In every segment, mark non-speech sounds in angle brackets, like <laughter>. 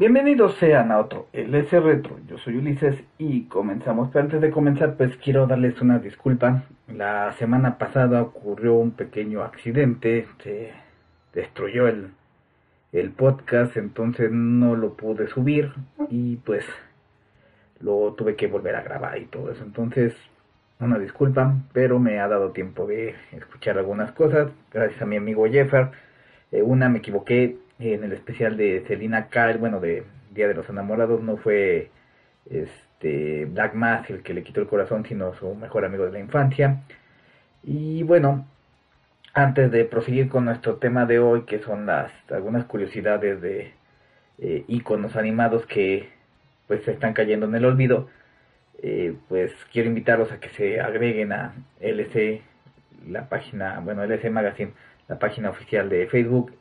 Bienvenidos sean a otro LS Retro, yo soy Ulises y comenzamos. Pero antes de comenzar, pues quiero darles una disculpa. La semana pasada ocurrió un pequeño accidente, se destruyó el, el podcast, entonces no lo pude subir y pues lo tuve que volver a grabar y todo eso. Entonces, una disculpa, pero me ha dado tiempo de escuchar algunas cosas, gracias a mi amigo Jeffer. Eh, una me equivoqué en el especial de Selina Kyle, bueno, de Día de los Enamorados, no fue este Black Mass el que le quitó el corazón, sino su mejor amigo de la infancia. Y bueno, antes de proseguir con nuestro tema de hoy, que son las algunas curiosidades de eh, iconos animados que pues se están cayendo en el olvido, eh, pues quiero invitarlos a que se agreguen a LC, la página, bueno, LC Magazine, la página oficial de Facebook,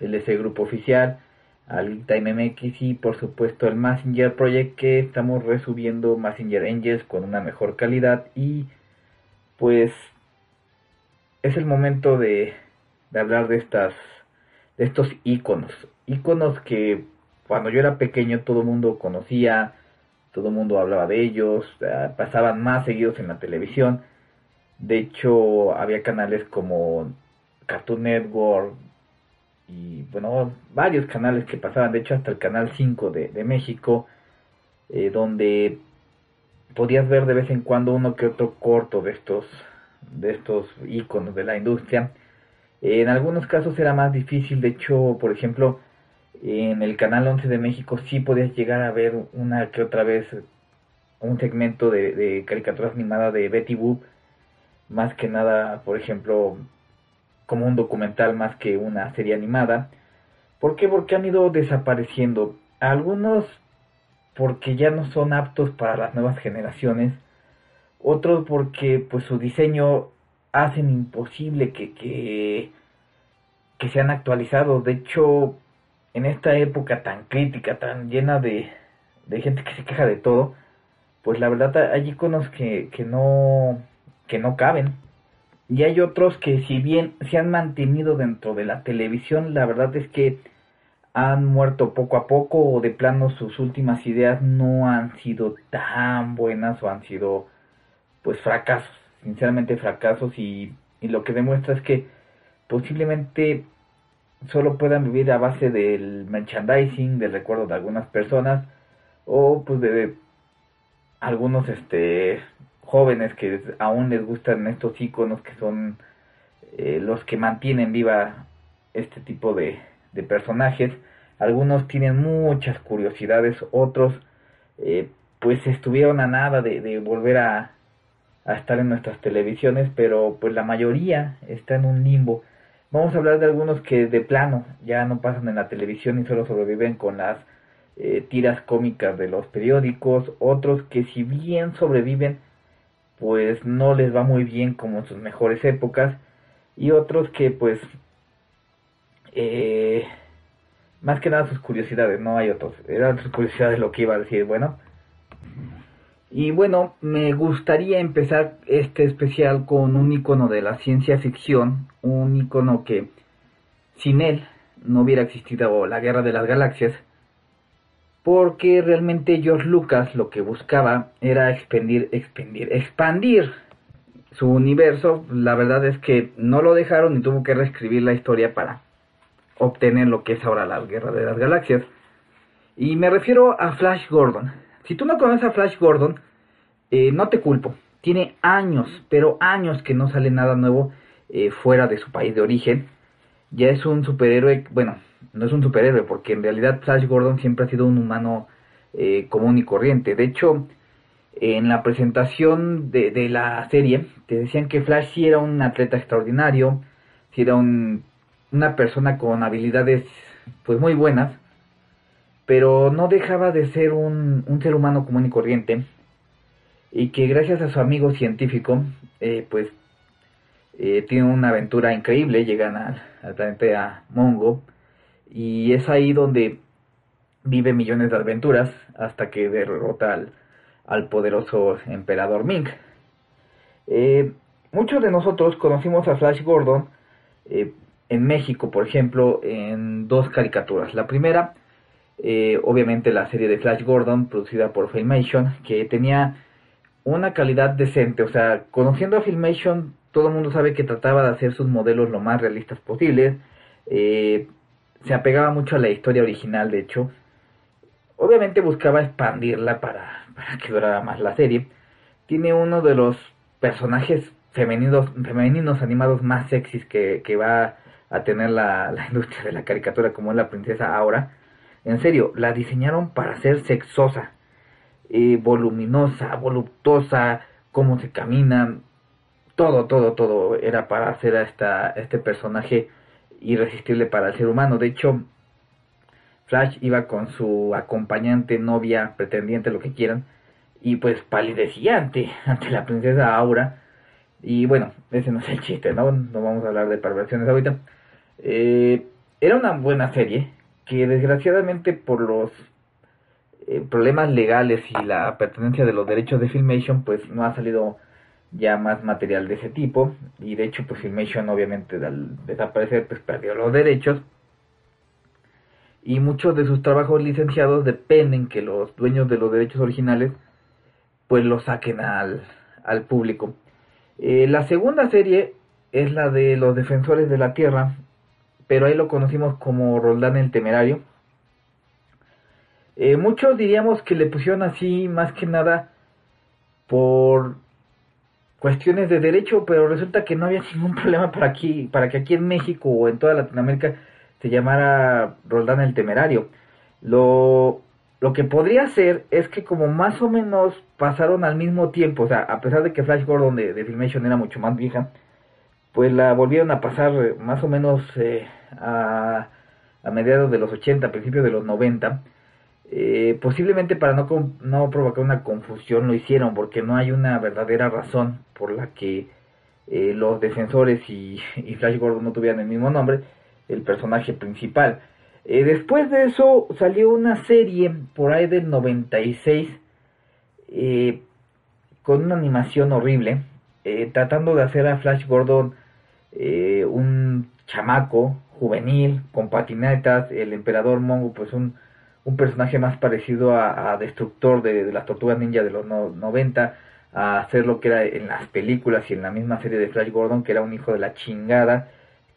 LC Grupo Oficial, al Time MX y por supuesto el Messenger Project que estamos resubiendo Messenger Angels con una mejor calidad y pues es el momento de, de hablar de estas de estos iconos, iconos que cuando yo era pequeño todo el mundo conocía, todo el mundo hablaba de ellos, eh, pasaban más seguidos en la televisión. De hecho, había canales como Cartoon Network y, bueno, varios canales que pasaban, de hecho, hasta el canal 5 de, de México, eh, donde podías ver de vez en cuando uno que otro corto de estos, de estos iconos de la industria. En algunos casos era más difícil, de hecho, por ejemplo, en el canal 11 de México sí podías llegar a ver una que otra vez un segmento de, de caricatura animada de Betty Boop, más que nada, por ejemplo, como un documental más que una serie animada. ¿Por qué? Porque han ido desapareciendo. Algunos porque ya no son aptos para las nuevas generaciones. Otros porque pues su diseño hacen imposible que, que, que sean actualizados. De hecho, en esta época tan crítica, tan llena de, de gente que se queja de todo, pues la verdad hay iconos que, que no que no caben. Y hay otros que si bien se han mantenido dentro de la televisión, la verdad es que han muerto poco a poco o de plano sus últimas ideas no han sido tan buenas o han sido pues fracasos, sinceramente fracasos. Y, y lo que demuestra es que posiblemente solo puedan vivir a base del merchandising, del recuerdo de algunas personas o pues de algunos este jóvenes que aún les gustan estos iconos que son eh, los que mantienen viva este tipo de, de, personajes. Algunos tienen muchas curiosidades, otros eh, pues estuvieron a nada de, de volver a, a, estar en nuestras televisiones, pero pues la mayoría está en un limbo. Vamos a hablar de algunos que de plano ya no pasan en la televisión y solo sobreviven con las eh, tiras cómicas de los periódicos, otros que si bien sobreviven, pues no les va muy bien como en sus mejores épocas, y otros que pues eh, más que nada sus curiosidades, no hay otros, eran sus curiosidades lo que iba a decir, bueno. Y bueno, me gustaría empezar este especial con un icono de la ciencia ficción, un icono que sin él no hubiera existido la guerra de las galaxias, porque realmente George Lucas lo que buscaba era expandir, expandir, expandir su universo. La verdad es que no lo dejaron y tuvo que reescribir la historia para obtener lo que es ahora la guerra de las galaxias. Y me refiero a Flash Gordon. Si tú no conoces a Flash Gordon, eh, no te culpo. Tiene años, pero años que no sale nada nuevo eh, fuera de su país de origen. Ya es un superhéroe, bueno, no es un superhéroe, porque en realidad Flash Gordon siempre ha sido un humano eh, común y corriente. De hecho, en la presentación de, la serie, te decían que Flash sí era un atleta extraordinario, sí era un, una persona con habilidades pues muy buenas, pero no dejaba de ser un, un ser humano común y corriente, y que gracias a su amigo científico, eh, pues eh, tiene una aventura increíble, llegan al, al planeta Mongo, y es ahí donde vive millones de aventuras hasta que derrota al, al poderoso emperador Ming. Eh, muchos de nosotros conocimos a Flash Gordon eh, en México, por ejemplo, en dos caricaturas. La primera, eh, obviamente la serie de Flash Gordon, producida por Filmation, que tenía una calidad decente. O sea, conociendo a Filmation, todo el mundo sabe que trataba de hacer sus modelos lo más realistas posibles. Se apegaba mucho a la historia original, de hecho. Obviamente buscaba expandirla para, para que durara más la serie. Tiene uno de los personajes femeninos, femeninos animados más sexys que, que va a tener la, la, industria de la caricatura, como es la princesa Aura. En serio, la diseñaron para ser sexosa, eh, voluminosa, voluptuosa, cómo se camina, todo, todo, todo era para hacer a esta, este personaje irresistible para el ser humano. De hecho, Flash iba con su acompañante, novia, pretendiente, lo que quieran, y pues palidecía ante, la princesa Aura. Y bueno, ese no es el chiste, ¿no? No vamos a hablar de perversiones ahorita. Eh, era una buena serie que desgraciadamente por los eh, problemas legales y la pertenencia de los derechos de Filmation, pues no ha salido ya más material de ese tipo. Y de hecho, pues Filmation obviamente al desaparecer, pues perdió los derechos y muchos de sus trabajos licenciados dependen que los dueños de los derechos originales pues los saquen al, al público. Eh, la segunda serie es la de los defensores de la tierra, pero ahí lo conocimos como Roldán el Temerario. Eh, muchos diríamos que le pusieron así más que nada por cuestiones de derecho, pero resulta que no había ningún <laughs> problema para aquí, para que aquí en México o en toda Latinoamérica se llamara Roldán el Temerario. Lo, lo que podría ser es que como más o menos pasaron al mismo tiempo, o sea, a pesar de que Flash Gordon de, Filmation era mucho más vieja, pues la volvieron a pasar más o menos eh, a, a, mediados de los 80, principios de los 90. Eh, posiblemente para no, no provocar una confusión lo hicieron, porque no hay una verdadera razón por la que eh, los defensores <laughs> y, Flash Gordon no tuvieran el mismo nombre el personaje principal. Eh, después de eso salió una serie por ahí del 96 eh, con una animación horrible, tratando de hacer a Flash Gordon un chamaco juvenil con patinetas, el emperador Mongo pues un, un personaje más parecido a, Destructor de, de, las Tortugas Ninja de los no, 90, a hacer lo que era en las películas y en la misma serie de Flash Gordon, que era un hijo de la chingada,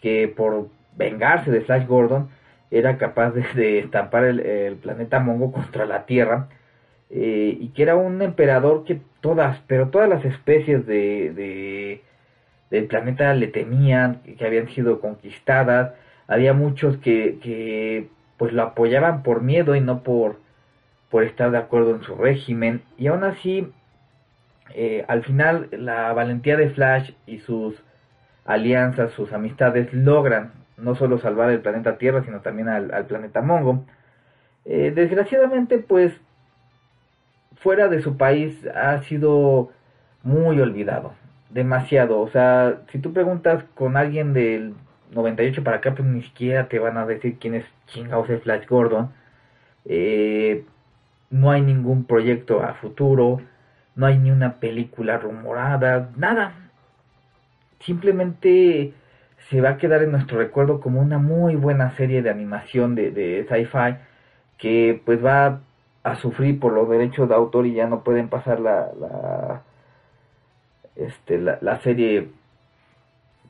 que por vengarse de Flash Gordon, era capaz de, estampar el, planeta Mongo contra la Tierra, eh, y que era un emperador que todas, pero todas las especies de, de, del planeta le temían, que habían sido conquistadas, había muchos que, que pues lo apoyaban por miedo y no por, por estar de acuerdo en su régimen, y aún así, eh, al final, la valentía de Flash y sus alianzas, sus amistades logran no solo salvar el planeta Tierra, sino también al, planeta Mongo. Eh, desgraciadamente, pues, fuera de su país ha sido muy olvidado, demasiado. O sea, si tú preguntas con alguien del 98 para acá, pues ni siquiera te van a decir quién es chingados es Flash Gordon. Eh, no hay ningún proyecto a futuro, no hay ni una película rumorada, nada. Simplemente se va a quedar en nuestro recuerdo como una muy buena serie de animación de, de sci-fi que pues va a sufrir por los derechos de autor y ya no pueden pasar la, la este la, la serie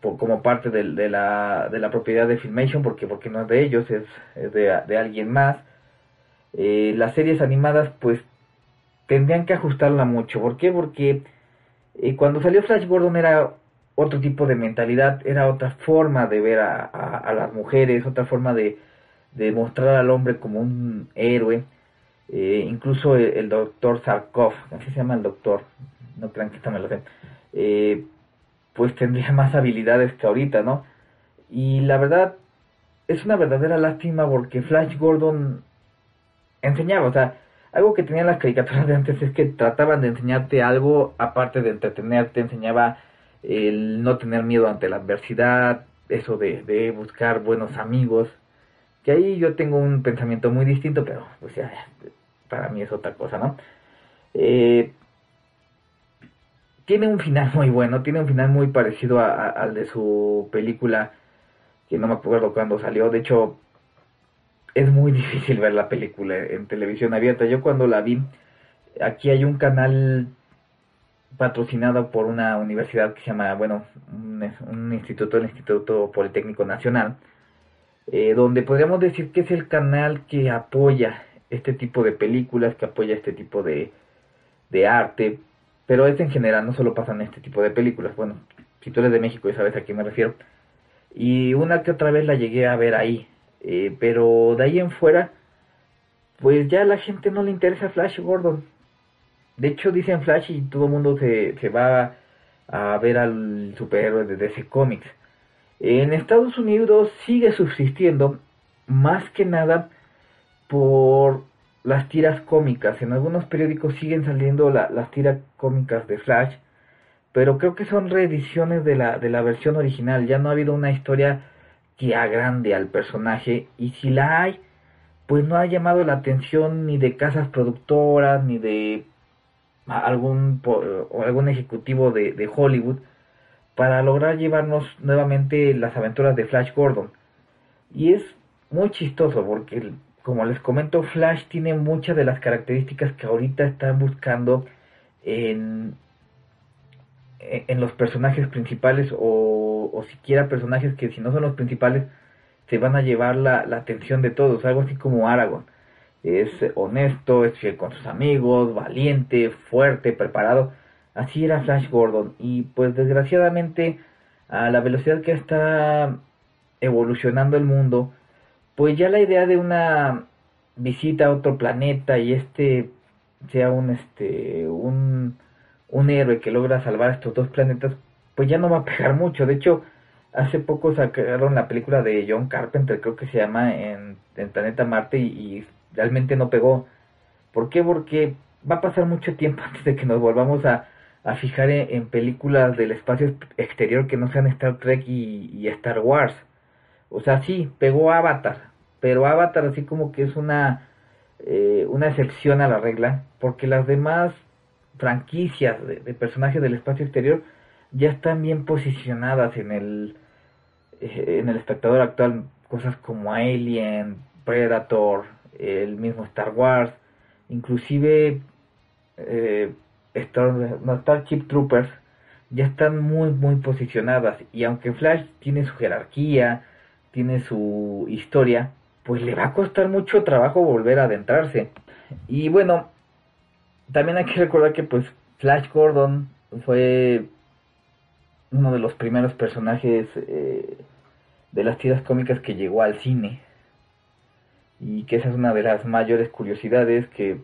como parte de, de, la, de la propiedad de Filmation porque porque no es de ellos es, es de, de, alguien más eh, las series animadas pues tendrían que ajustarla mucho ¿por qué? porque eh, cuando salió Flash Gordon era otro tipo de mentalidad, era otra forma de ver a, las mujeres, otra forma de, de mostrar al hombre como un héroe. Eh, incluso el, el doctor Sarkov, así se llama el doctor, no crean que esta me lo sé, eh, pues tendría <laughs> más habilidades que ahorita, ¿no? Y la verdad, es una verdadera lástima porque Flash Gordon enseñaba, o sea, algo que tenían las caricaturas de antes es que trataban de enseñarte algo, aparte de entretenerte, enseñaba el no tener miedo ante la adversidad, eso de, de buscar buenos amigos, que ahí yo tengo un pensamiento muy distinto, pero pues ya, para mí es otra cosa, ¿no? Eh, tiene un final muy bueno, tiene un final muy parecido a- al de su película, que no me acuerdo cuándo salió, de hecho es muy <laughs> difícil ver la película en televisión abierta, yo cuando la vi, aquí hay un canal patrocinado por una universidad que se llama, bueno, un, un instituto, el Instituto Politécnico Nacional, eh, donde podríamos decir que es el canal que apoya este tipo de películas, que apoya este tipo de, de arte, pero es en general, no solo pasan este tipo de películas, bueno, si tú eres de México ya sabes a qué me refiero, y una que otra vez la llegué a ver ahí, eh, pero de ahí en fuera, pues ya a la gente no le interesa Flash Gordon, de hecho dicen Flash y todo el mundo se, se va a ver al superhéroe de DC Comics. En Estados Unidos sigue subsistiendo más que nada por las tiras cómicas. En algunos periódicos siguen saliendo la- las tiras cómicas de Flash, pero creo que son reediciones de la, de la versión original. Ya no ha habido una historia que agrande al personaje y si la hay, pues no ha llamado la atención ni de casas productoras ni de algún o algún ejecutivo de, de Hollywood para lograr llevarnos nuevamente las aventuras de Flash Gordon. Y es muy chistoso porque, como les comento, Flash tiene muchas de las características que ahorita están buscando en, en los personajes principales o, o siquiera personajes que si no son los principales se van a llevar la, la atención de todos, algo así como Aragorn. Es honesto, es fiel con sus amigos, valiente, fuerte, preparado. Así era Flash Gordon. Y pues desgraciadamente, a la velocidad que está evolucionando el mundo, pues ya la idea de una visita a otro planeta y este sea un este un, un héroe que logra salvar estos dos planetas, pues ya no va a pegar mucho. De hecho, hace poco sacaron la película de John Carpenter, creo que se llama en, en Planeta Marte y, realmente no pegó. ¿Por qué? Porque va a pasar mucho tiempo <laughs> antes de que nos volvamos a, a fijar en, en películas del espacio exterior que no sean Star Trek y, y Star Wars. O sea, sí, pegó Avatar, pero Avatar así como que es una, eh, una excepción a la regla, porque las demás franquicias de, personajes del espacio exterior ya están bien posicionadas en el, eh, en el espectador actual, cosas como Alien, Predator, el mismo Star Wars, inclusive eh, Star, Starship Troopers, ya están muy muy posicionadas y aunque Flash tiene su jerarquía, tiene su historia, pues le va a costar mucho trabajo volver a adentrarse. Y bueno, también hay que recordar que pues Flash Gordon fue uno de los primeros personajes eh, de las tiras cómicas que llegó al cine. Y que esa es una de las mayores curiosidades que,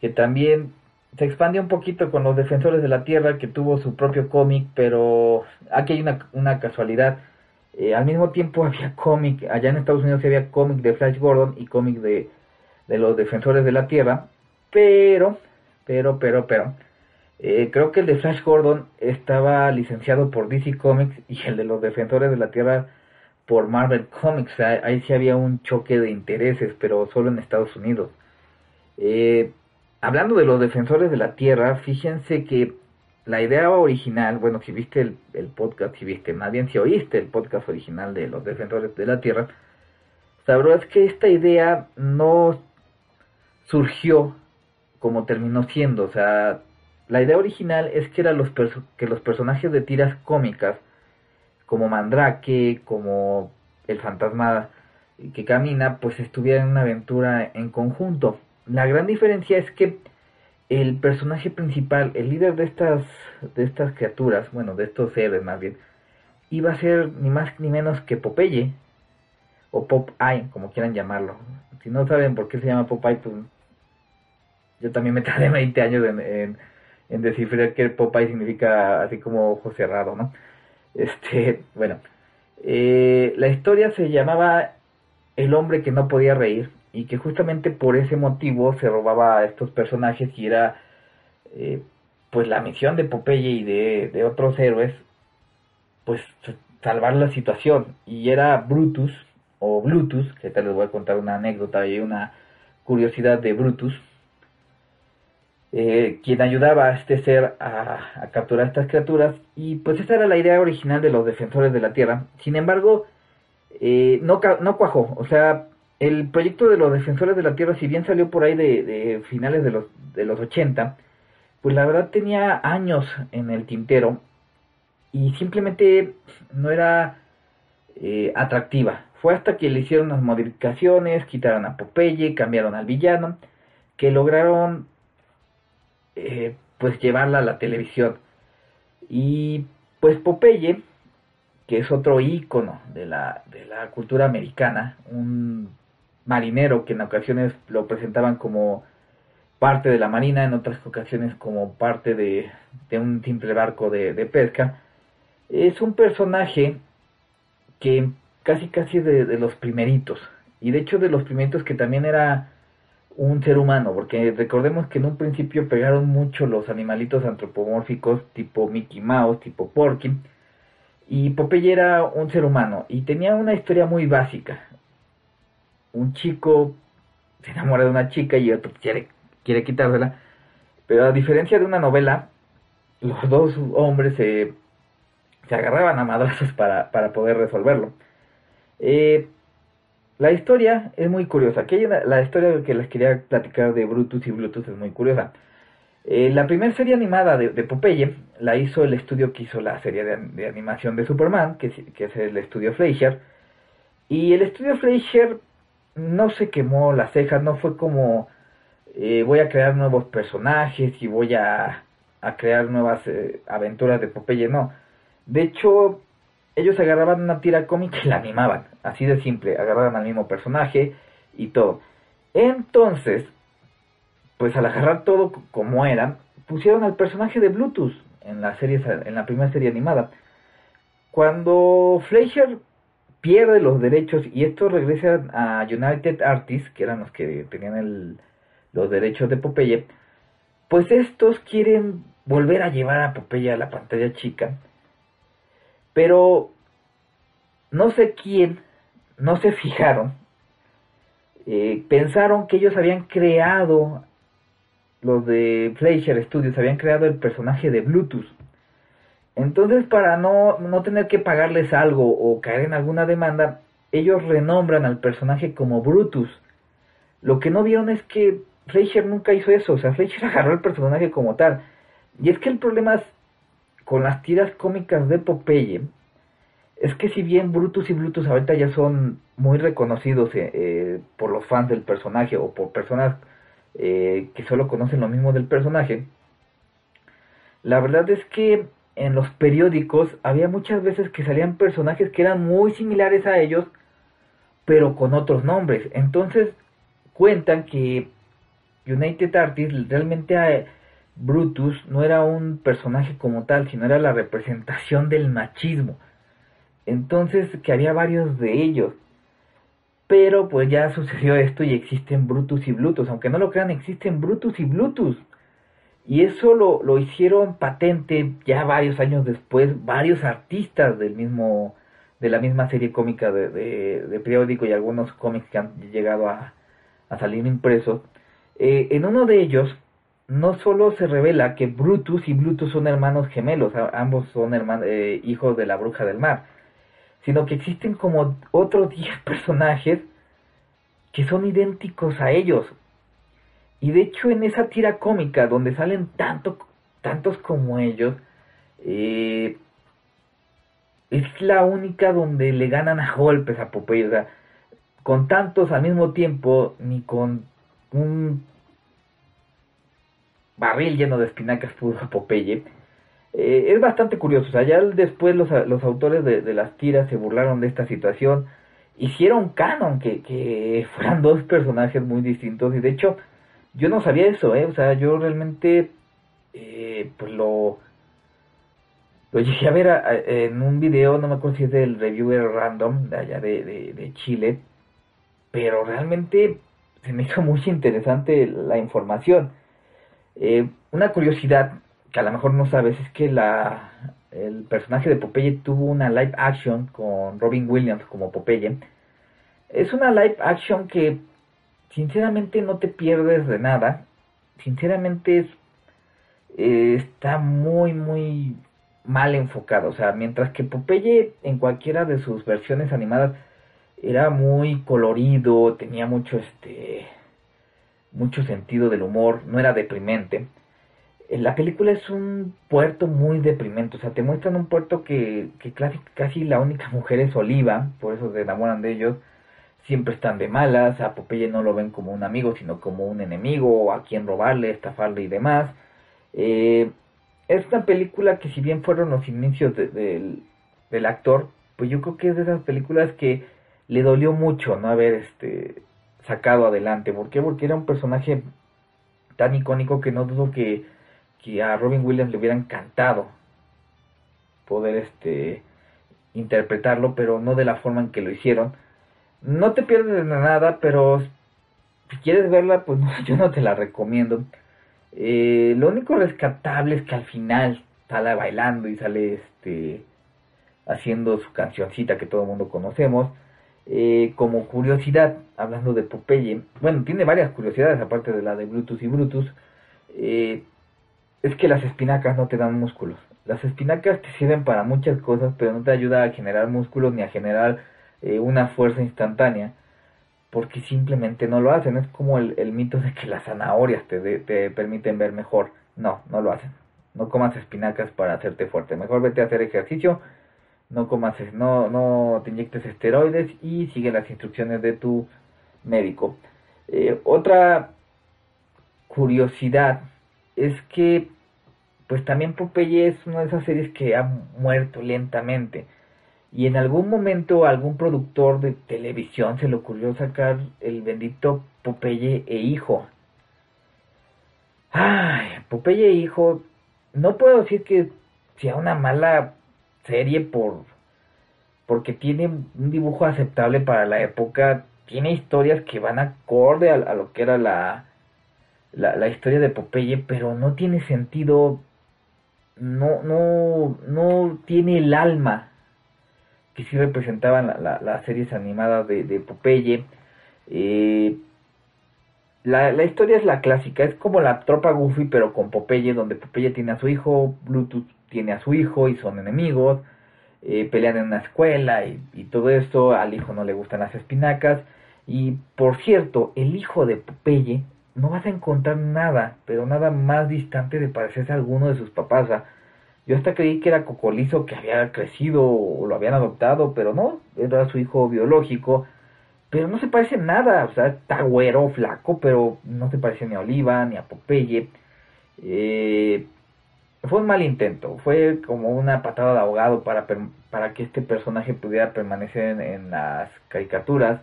que también se expandió un poquito con los Defensores de la Tierra, que tuvo su propio cómic, pero aquí hay una, una casualidad. Eh, al mismo tiempo <laughs> había cómic, allá en Estados Unidos había cómic de Flash Gordon y cómic de, de los Defensores de la Tierra, pero, pero, pero, pero, eh, creo que el de Flash Gordon estaba licenciado por DC Comics y el de los Defensores de la Tierra por Marvel Comics. Sea, ahí sí había un choque de intereses, pero solo en Estados Unidos. Eh, hablando de los Defensores de la Tierra, fíjense que la idea original, bueno, si viste el, el, podcast, si viste, más bien si oíste el podcast original de los Defensores de la Tierra, sabrás que esta idea no surgió como terminó siendo, o sea, la idea original es que, era los que los personajes de tiras cómicas, como Mandrake, como el fantasma que camina, pues estuvieran en una aventura en conjunto. La gran diferencia es que el personaje principal, el líder de estas, de estas criaturas, bueno, de estos seres más bien, iba a ser ni más ni menos que Popeye. o Popeye, como quieran llamarlo. Si no saben por qué se llama Popeye, pues yo también me tardé <laughs> 20 años en, descifrar que Popeye significa así como ojo cerrado, ¿no? Este, <laughs> bueno, eh, la historia se llamaba El hombre que no podía reír y que justamente por ese motivo se robaba a estos personajes y era eh, pues la misión de Popeye y de, de otros héroes pues salvar la situación. Y era Brutus o Blutus, que tal les voy a contar una anécdota y una curiosidad de Brutus, eh, quien ayudaba a este ser a, a, capturar estas criaturas. Y pues esa era la idea original de los defensores de la Tierra. Sin embargo, eh, no, no cuajó, o sea, el proyecto de los defensores de la Tierra, si bien salió por ahí de, finales de los, de los 80, pues la verdad tenía años en el tintero y simplemente no era eh, atractiva. Fue hasta que le hicieron las modificaciones, quitaron a Popeye, cambiaron al villano, que lograron eh, pues llevarla a la televisión. Y pues Popeye, que es otro ícono de la, de la cultura americana, un marinero que en ocasiones lo presentaban como parte de la marina, en otras ocasiones como parte de, un simple barco de, pesca, es un personaje que casi casi de los primeritos, y de hecho de los primeritos que también era un ser humano, porque recordemos que en un principio pegaron mucho los animalitos antropomórficos tipo Mickey Mouse, tipo Porky, y Popeye era un ser humano y tenía una historia muy básica. Un chico se enamora de una chica y otro quiere, quiere quitársela, pero a diferencia de una novela, los dos hombres se, se agarraban a madrazos para, para poder resolverlo. Eh, la historia es muy curiosa. La, historia que les quería platicar de Brutus y Bluetooth es muy curiosa. Eh, la primera serie animada de, de, Popeye la hizo el estudio que hizo la serie de, de animación de Superman, que, que, es el estudio Fleischer. Y el estudio Fleischer no se quemó las cejas, no fue como eh, voy a crear nuevos personajes y voy a, a crear nuevas eh, aventuras de Popeye, no. De hecho, ellos agarraban una tira cómica y la animaban, así de simple, agarraban al mismo personaje y todo. Entonces, pues al agarrar todo como era, pusieron al personaje de Bluetooth en la serie, en la primera serie animada. Cuando Fleischer pierde los derechos y esto regresa a United Artists, que eran los que tenían el, los derechos de Popeye, pues estos quieren volver a llevar a Popeye a la pantalla chica pero no sé quién, no se fijaron, eh, pensaron que ellos habían creado, los de Fleischer Studios, habían creado el personaje de Bluetooth. Entonces, para no, no tener que pagarles algo o caer en alguna demanda, ellos renombran al personaje como Brutus. Lo que no vieron es que Fleischer nunca hizo eso, o sea, Fleischer <laughs> agarró el personaje como tal. Y es que el problema es con las tiras cómicas de Popeye es que si bien Brutus y Blutus ahorita ya son muy reconocidos eh, eh, por los fans del personaje o por personas eh, que solo conocen lo mismo del personaje, la verdad es que en los periódicos había muchas veces que salían personajes que eran muy similares a ellos, pero con otros nombres. Entonces cuentan que United Artists realmente Brutus no era un personaje como tal, sino era la representación del machismo. Entonces, que había varios de ellos. Pero pues ya sucedió esto y existen Brutus y Blutus. Aunque no lo crean, existen Brutus y Blutus. Y eso lo, lo hicieron patente ya varios años después, varios artistas del mismo, de la misma serie cómica de, de, de periódico y algunos cómics que han llegado a, a salir impresos. Eh, en uno de ellos, no solo se revela que Brutus y Blutus son hermanos gemelos, ambos son hermanos, eh, hijos de la bruja del mar, sino que existen como otros 10 <laughs> personajes que son idénticos a ellos. Y de hecho en esa tira cómica donde salen tanto, tantos como ellos, eh, es la única donde le ganan a golpes a Popeye. O sea, con tantos al mismo tiempo, ni con un barril lleno de espinacas pudo Popeye. Eh, es bastante curioso, o sea, ya después los, los autores de, de, las tiras se burlaron de esta situación hicieron canon que, que fueran dos personajes muy distintos y de hecho yo no sabía eso, ¿eh? O sea, yo realmente eh, pues lo lo llegué a ver a- en un video, no me acuerdo si es del reviewer random de allá de, de, de Chile, pero realmente se me hizo muy interesante la información. Eh, una curiosidad que a lo mejor no sabes es que la, el personaje de Popeye tuvo una live action con Robin Williams como Popeye. Es una live action que sinceramente no te pierdes de nada. Sinceramente es, eh, está muy, muy mal enfocado. O sea, mientras que Popeye en cualquiera de sus versiones animadas era muy colorido, tenía mucho este mucho sentido del humor, no era deprimente. Eh, La película es un puerto muy deprimente, o sea, te muestran un puerto que, que casi, casi la única mujer es Oliva, por eso se enamoran de ellos, siempre están de malas, a Popeye no lo ven como un amigo, sino como un enemigo, a quien robarle, estafarle y demás. Eh, es una película que si bien fueron los inicios de- del, del actor, pues yo creo que es de esas películas que le dolió mucho no haber este sacado adelante. ¿Por qué? Porque era un personaje tan icónico que no dudo que, que a Robin Williams le hubiera encantado poder este interpretarlo, pero no de la forma en que lo hicieron. No te pierdes de nada, pero si quieres verla, pues <laughs> no, yo no te la recomiendo. Eh, lo único rescatable es que al final sale bailando y sale este haciendo su cancioncita que todo el mundo conocemos. Eh, como curiosidad, hablando de Popeye, bueno, tiene varias curiosidades aparte de la de Brutus y Brutus. eh, es que las espinacas no te dan músculos. Las espinacas te sirven para muchas cosas, pero no te ayuda a generar músculos ni a generar eh, una fuerza instantánea, porque simplemente no lo hacen. Es como el, el mito de que las zanahorias te, de- te permiten ver mejor. No, no lo hacen. No comas espinacas para hacerte fuerte. Mejor vete a hacer ejercicio no comas, no, no te inyectes esteroides y sigue las instrucciones de tu médico. Eh, otra curiosidad es que pues también Popeye es una de esas series que ha muerto lentamente y en algún momento a algún productor de televisión se le ocurrió sacar el bendito Popeye e hijo. Ay, Popeye e hijo, no puedo decir que sea una mala serie por porque tiene un dibujo aceptable para la época, tiene historias que van acorde a, lo que era la, la, la historia de Popeye, pero no tiene sentido, no, no, no tiene el alma que sí representaban la- la- las series animadas de, de Popeye. Eh, la, la historia es la clásica, es como la tropa Goofy, pero con Popeye, donde Popeye tiene a su hijo, Bluetooth tiene a su hijo y son enemigos, eh, pelean en una escuela y, y todo esto, al hijo no le gustan las espinacas. Y por cierto, el hijo de Popeye no vas a encontrar nada, pero nada más distante de parecerse a alguno de sus papás. Yo hasta creí que era Cocolizo que había crecido o lo habían adoptado, pero no, era su hijo biológico. Pero no se parece nada, o sea, está güero, flaco, pero no se parece ni a Oliva, ni a Popeye. Eh, fue un mal intento, fue como una patada de ahogado para, para que este personaje pudiera permanecer en las caricaturas.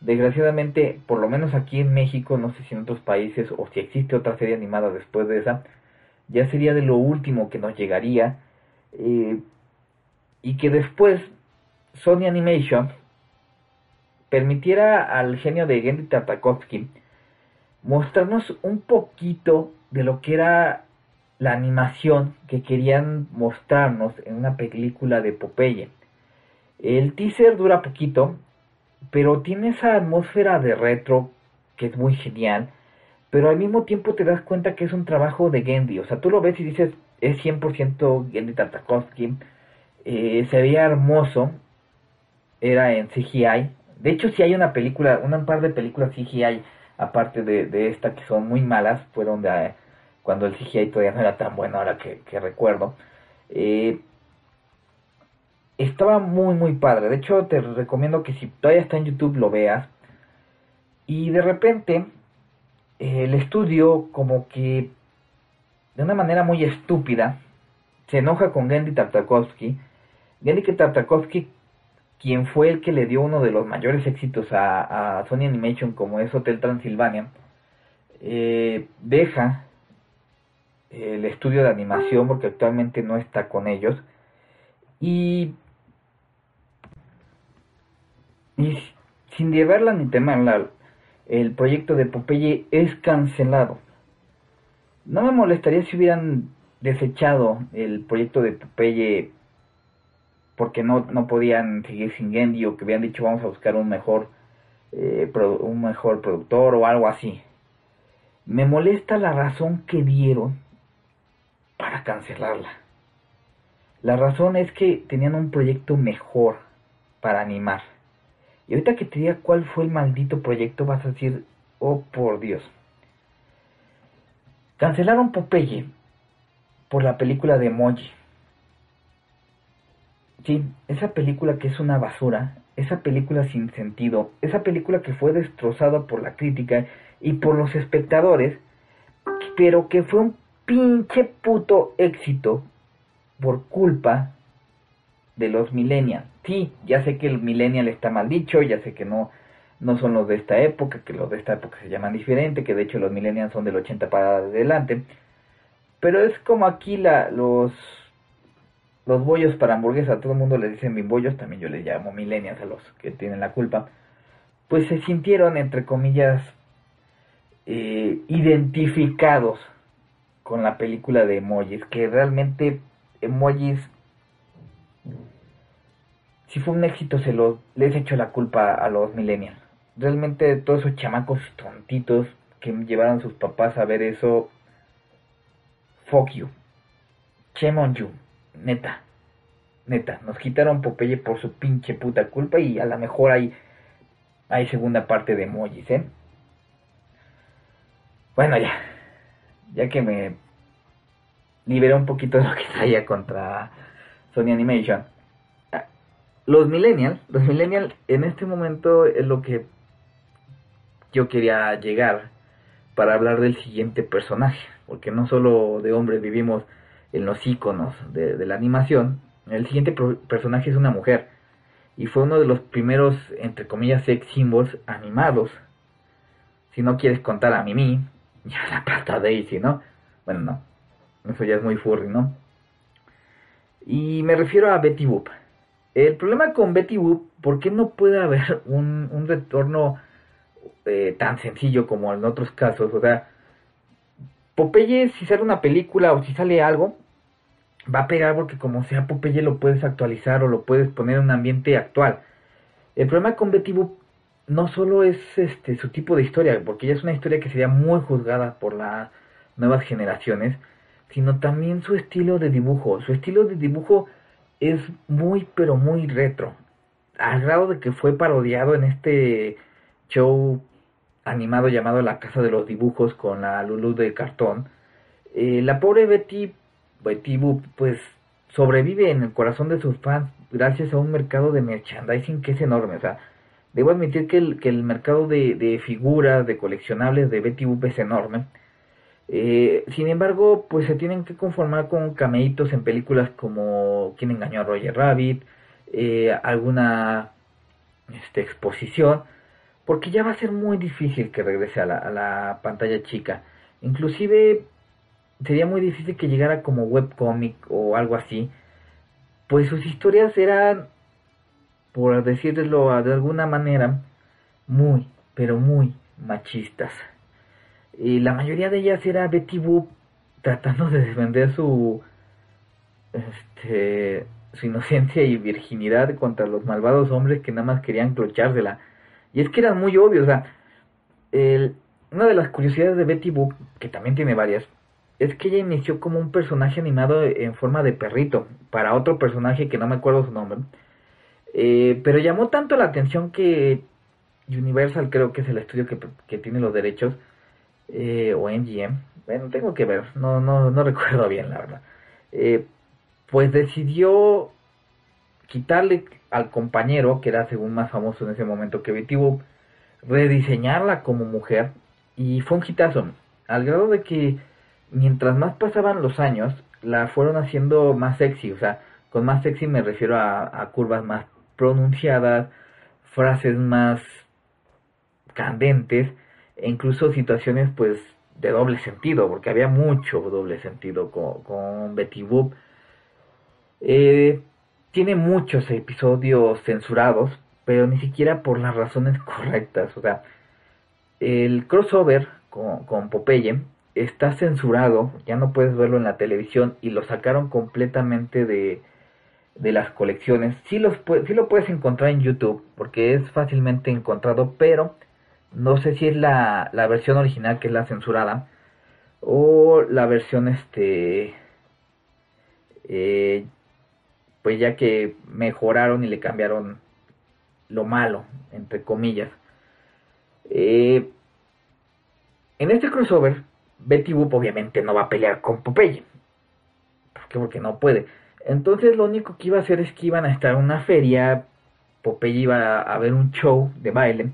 Desgraciadamente, por lo menos aquí en México, no sé si en otros países o si existe otra serie animada después de esa, ya sería de lo último que nos llegaría. eh, y que después Sony Animation permitiera al genio de Gendy Tartakovsky mostrarnos un poquito de lo que era la animación que querían mostrarnos en una película de Popeye. El teaser dura poquito, pero tiene esa atmósfera de retro que es muy genial, pero al mismo tiempo te das cuenta que es un trabajo de Gendy, o sea, tú lo ves y dices, es 100% Gendy Tartakovsky, eh, se veía hermoso, era en CGI, de hecho sí hay una película, un par de películas CGI, aparte de, de esta que son muy malas, fueron de, cuando el CGI todavía no era tan bueno, ahora que, recuerdo, eh, estaba muy muy padre. De hecho, te recomiendo que si todavía está en YouTube lo veas. Y de repente, el estudio, como que de una manera muy estúpida, se enoja con Gendy Tartakovsky. Gendy Tartakovsky quien fue el que le dio uno de los mayores éxitos a, a Sony Animation como es Hotel Transilvania, eh, deja el estudio de animación porque actualmente no está con ellos y, y sin llevarla ni temerla el proyecto de Popeye es cancelado no me molestaría si hubieran desechado el proyecto de Popeye porque no, no podían seguir sin Gendy o que hubieran dicho vamos a buscar un mejor eh, un mejor productor o algo así me molesta la razón que dieron para cancelarla. La razón es que tenían un proyecto mejor para animar. Y ahorita que te diga cuál fue el maldito proyecto, vas a decir, oh por Dios. Cancelaron Popeye por la película de Emoji. Sí, esa película que es una basura, esa película sin sentido, esa película que fue destrozada por la crítica y por los espectadores, pero que fue un pinche puto éxito por culpa de los millennials. Sí, ya sé que el millennial está mal dicho, ya sé que no, no son los de esta época, que los de esta época se llaman diferente, que de hecho los millennials son del 80 para adelante. Pero es como aquí la, los, los bollos para hamburguesa, todo el mundo les dicen bimbollos, también yo les llamo millennials a los que tienen la culpa. Pues se sintieron, entre comillas, eh, identificados con la película de emojis, que realmente emojis, si fue un éxito, se los les hecho la culpa a los millennials. Realmente todos esos chamacos tontitos que llevaron sus papás a ver eso, fuck you, shame on you, neta, neta, nos quitaron Popeye por su pinche puta culpa y a lo mejor hay, hay segunda parte de emojis, ¿eh? Bueno, ya. Ya que me liberé un poquito de lo que traía contra Sony Animation. Ah, los millennials, los millennials en este momento es lo que yo quería llegar para hablar del siguiente personaje, porque no solo de hombres vivimos en los iconos de, la animación, el siguiente personaje es una mujer y fue uno de los primeros, entre comillas, sex symbols animados. Si no quieres contar a Mimi, <laughs> ya la pasta Daisy, ¿no? Bueno, no. Eso ya es muy furry, ¿no? Y me refiero a Betty Boop. El problema con Betty Boop, ¿por qué no puede haber <laughs> un, un retorno eh, tan sencillo como en otros casos? O sea, Popeye, si sale una película o si sale algo, va a pegar porque como sea Popeye lo puedes actualizar o lo puedes poner en un ambiente actual. El problema con Betty Boop no solo es este su tipo de historia, porque ya es una historia que sería muy juzgada por las nuevas generaciones, sino también su estilo de dibujo. Su estilo de dibujo es muy pero muy retro, al grado de que fue parodiado en este show animado llamado La Casa de los Dibujos con la Lulu de cartón. Eh, la pobre Betty, Betty Boop, pues sobrevive en el corazón de sus fans gracias a un mercado de merchandising que es enorme. O sea, Debo admitir que el, que el mercado de, figuras, de coleccionables de Betty Boop es enorme. Eh, sin embargo, pues se tienen que conformar con cameitos en películas como ¿Quién engañó a Roger Rabbit? Eh, alguna este, exposición, porque ya va a ser muy difícil que regrese a la, a la pantalla chica. Inclusive sería muy difícil que llegara como webcomic o algo así, pues sus historias eran por decirlo de alguna manera, muy, pero muy machistas. Y la mayoría de ellas era Betty Boop tratando de defender su, este, su inocencia y virginidad contra los malvados hombres que nada más querían clochársela. Y es que eran muy obvios, o sea, el, una de las curiosidades de Betty Boop, que también tiene varias, es que ella inició como un personaje animado en forma de perrito, para otro personaje que no me acuerdo su nombre, eh, pero llamó tanto la atención que Universal creo que es el estudio que, tiene los derechos, eh, o MGM, bueno, tengo que ver, no, no, no <laughs> recuerdo bien la verdad, eh, pues decidió quitarle al compañero, que era según más famoso en ese momento que Betty rediseñarla como mujer, y fue un hitazo, al grado de que mientras más pasaban los años, la fueron haciendo más sexy, o sea, con más sexy me refiero a curvas más pronunciadas, frases más candentes e incluso situaciones pues de doble sentido, porque había mucho doble sentido con, Betty Boop. Eh, tiene muchos episodios censurados, pero ni siquiera por las razones <laughs> correctas. O sea, el crossover con, con Popeye está censurado, ya no puedes verlo en la televisión y lo sacaron completamente de, de las colecciones. Sí, los, sí lo puedes encontrar en YouTube, porque es fácilmente encontrado, pero no sé si es la, la versión original que es la censurada o la versión este eh, pues ya que mejoraron y le cambiaron lo malo entre comillas. Eh, en este crossover Betty Boop obviamente no va a pelear con Popeye. ¿por qué? porque no puede. Entonces lo único que iba a hacer es que iban a estar en una feria Popeye iba a ver un show de baile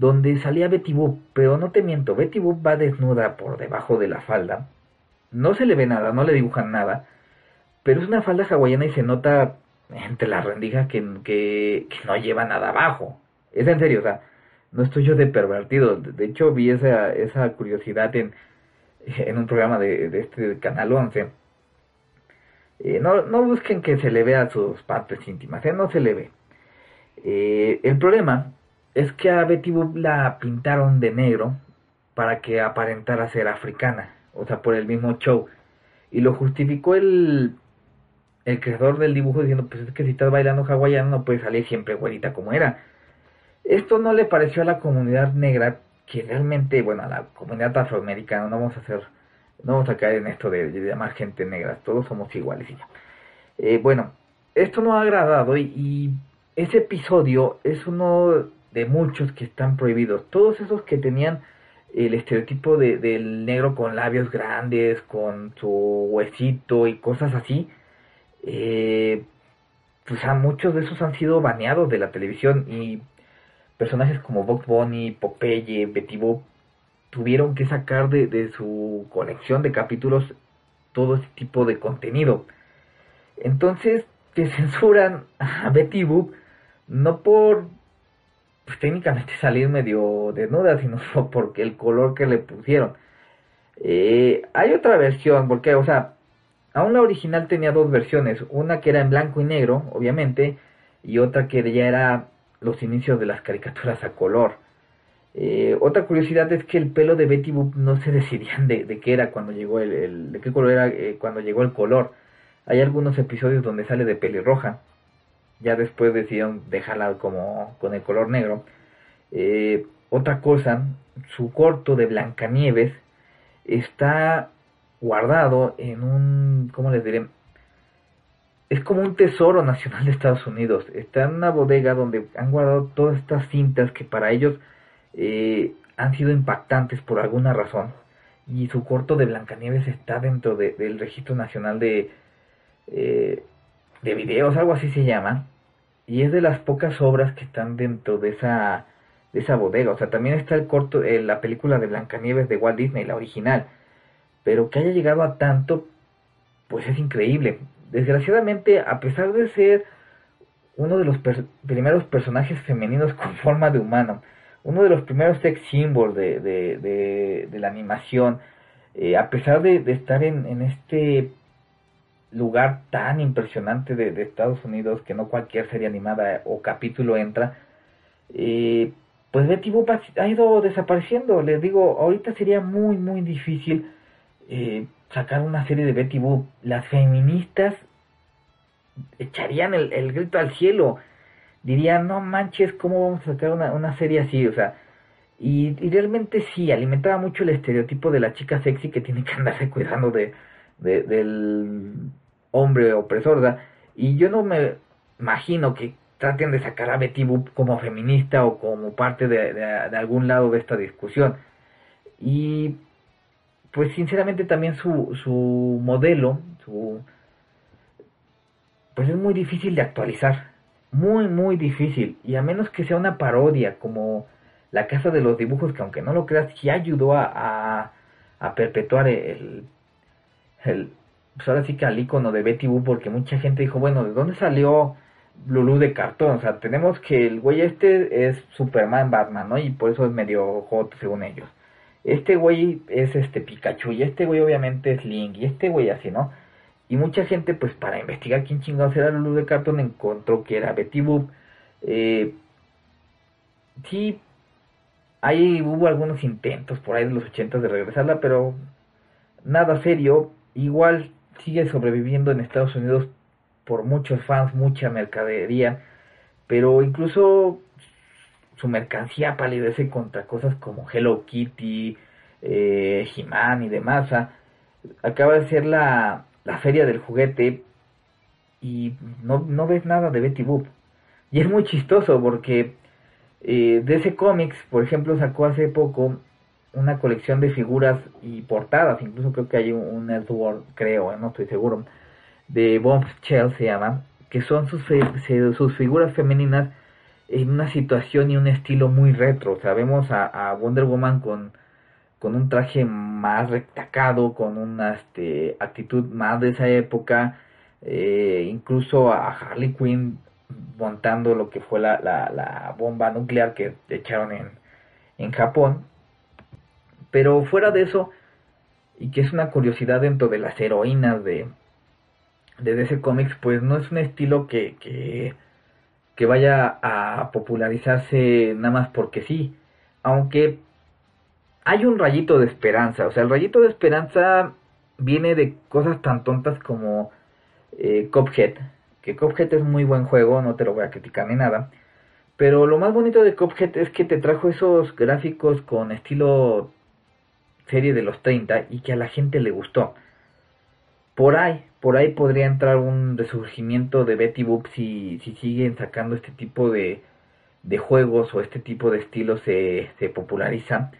donde salía Betty Boop, pero no te miento, Betty Boop va desnuda por debajo de la falda, no se le ve nada, no le dibujan nada, pero es una falda hawaiana y se nota entre la rendija que, que, no lleva nada abajo, es en serio, o sea, no estoy yo de pervertido, de hecho vi esa, esa curiosidad en, en un programa de, de este Canal 11, eh, no, no busquen que se le vea sus partes íntimas, ¿eh? no se le ve. Eh, el problema es que a Betty Boop la pintaron de negro para que aparentara ser africana, o sea, por el mismo show. Y lo justificó el, el creador del dibujo diciendo, pues es que si estás bailando hawaiano no puedes salir siempre güerita como era. Esto no le pareció a la comunidad negra, que realmente, bueno, a la comunidad afroamericana, no vamos a hacer, no vamos a caer en esto de, llamar gente negra, todos somos iguales y ya. Eh, bueno, esto no ha agradado y, y ese episodio es uno de muchos que están prohibidos. Todos esos que tenían el estereotipo de, del negro con labios grandes, con su huesito y cosas así, eh, pues a muchos de esos han sido baneados de la televisión y personajes como Bugs Bunny, Popeye, Betty Boop tuvieron que sacar de, de su colección de capítulos todo ese tipo de contenido. Entonces te <laughs> censuran a Betty Boop no por pues técnicamente <laughs> salir medio desnuda, sino <laughs> porque el color que le pusieron. Eh, hay otra versión, porque, o sea, aún la original tenía dos versiones, una que era en blanco y negro, obviamente, y otra que ya era los inicios de las caricaturas a color. Eh, otra curiosidad es que el pelo de Betty Boop no se <laughs> decidían de, qué era cuando llegó el, de qué color era eh, cuando llegó el color. Hay algunos episodios donde sale de pelirroja ya después decidieron dejarla como con el color negro. Eh, otra cosa, su corto de Blancanieves está guardado en un, ¿cómo les diré? Es como un tesoro nacional de Estados Unidos. Está en una bodega donde han guardado todas estas cintas que para ellos eh, han sido impactantes por alguna razón. Y su corto de Blancanieves está dentro del registro nacional de, eh, de videos, algo así se llama, y es de las pocas obras que están dentro de esa, de esa bodega. O sea, también está el corto, eh, la película de Blancanieves de Walt Disney, la original, pero que haya llegado a tanto, pues es increíble. Desgraciadamente, a pesar de ser uno de los primeros personajes femeninos con <laughs> forma de humano, uno de los primeros sex symbols de, de, de, la animación, eh, a pesar de, estar en, en este lugar tan impresionante de, Estados Unidos que no cualquier serie animada o capítulo entra, eh, pues Betty Boop ha, ido desapareciendo. Les digo, ahorita sería muy, muy difícil eh, sacar una serie de Betty Boop. Las feministas echarían el, grito al cielo. Dirían, no manches, ¿cómo vamos a sacar una, una serie así? O sea, y, y, realmente sí, alimentaba mucho el estereotipo de la chica sexy que tiene que andarse cuidando de, del hombre opresor, Y yo no me imagino que traten de sacar a Betty Boop como feminista o como parte de, de, algún lado de esta discusión. Y pues sinceramente también su, su modelo, su pues es muy difícil de actualizar, muy muy difícil. Y a menos que sea una parodia como la casa de los dibujos que aunque no lo creas sí ayudó a perpetuar el, el, pues ahora sí que al icono de Betty Boop, porque mucha gente dijo, bueno, ¿de dónde salió Lulu de cartón. O sea, tenemos que el güey este es Superman, Batman, ¿no? Y por eso es medio hot según ellos. Este güey es este Pikachu y este güey obviamente es Link y este güey así, ¿no? Y mucha gente, pues para investigar quién chingados era Lulu de cartón, encontró que era Betty Boop. Eh, sí, ahí hubo algunos intentos por ahí de los 80 de regresarla, pero nada serio. Igual sigue sobreviviendo en Estados Unidos por muchos fans, mucha mercadería, pero incluso su mercancía palidece contra cosas como Hello Kitty, eh, He-Man y demás. acaba de ser la, la feria del juguete y no, no ves nada de Betty Boop. Y es muy chistoso porque eh, DC Comics, por ejemplo, sacó hace poco una colección de figuras y portadas, incluso creo que hay un, un Edward, creo, eh, no estoy seguro, de Bombshell se llama, que son sus, sus figuras femeninas en una situación y un estilo muy retro. O sea, vemos a, Wonder Woman con, con un traje más retacado, con una este, actitud más de esa época, eh, incluso a Harley Quinn montando lo que fue la, la, la bomba nuclear que echaron en, en Japón. Pero fuera de eso, y que es una curiosidad dentro de las heroínas de, de DC Comics, pues no es un estilo que, que, vaya a popularizarse nada más porque sí. Aunque hay un rayito de esperanza. O sea, el rayito de esperanza viene de cosas tan tontas como eh, Cuphead. Que Cuphead es muy buen juego, no te lo voy a criticar ni nada. Pero lo más bonito de Cuphead es que te trajo esos gráficos con estilo serie de los 30 y que a la gente le gustó. Por ahí, por ahí podría entrar un resurgimiento de Betty Boop si, si siguen sacando este tipo de, de juegos o este tipo de estilos se, se populariza.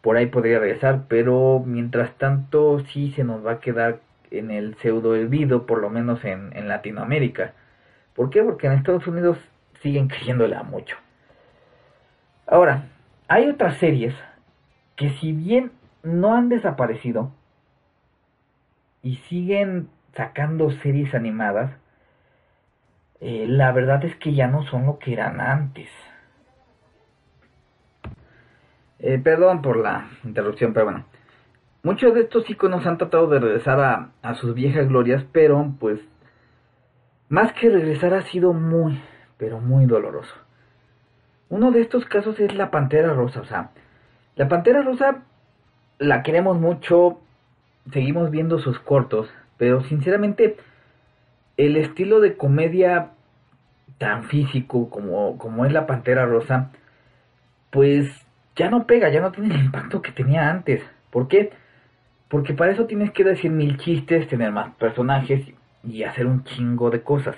Por ahí podría regresar, pero mientras tanto sí se nos va a quedar en el pseudo olvido, por lo menos en, en Latinoamérica. ¿Por qué? Porque en Estados Unidos siguen creyéndola mucho. Ahora, hay otras series que si bien no han desaparecido y siguen sacando series animadas, eh, la verdad es que ya no son lo que eran antes. Eh, perdón por la interrupción, pero bueno. Muchos de estos iconos han tratado de regresar a, a sus viejas glorias, pero pues más que regresar ha sido muy, pero muy doloroso. Uno de estos casos es la Pantera Rosa, o sea, la Pantera Rosa la queremos mucho, seguimos viendo sus cortos, pero sinceramente el estilo de comedia tan físico como, como es la Pantera Rosa, pues ya no pega, ya no tiene el impacto que tenía antes. ¿Por qué? Porque para eso tienes que decir mil chistes, tener más personajes y hacer un chingo de cosas.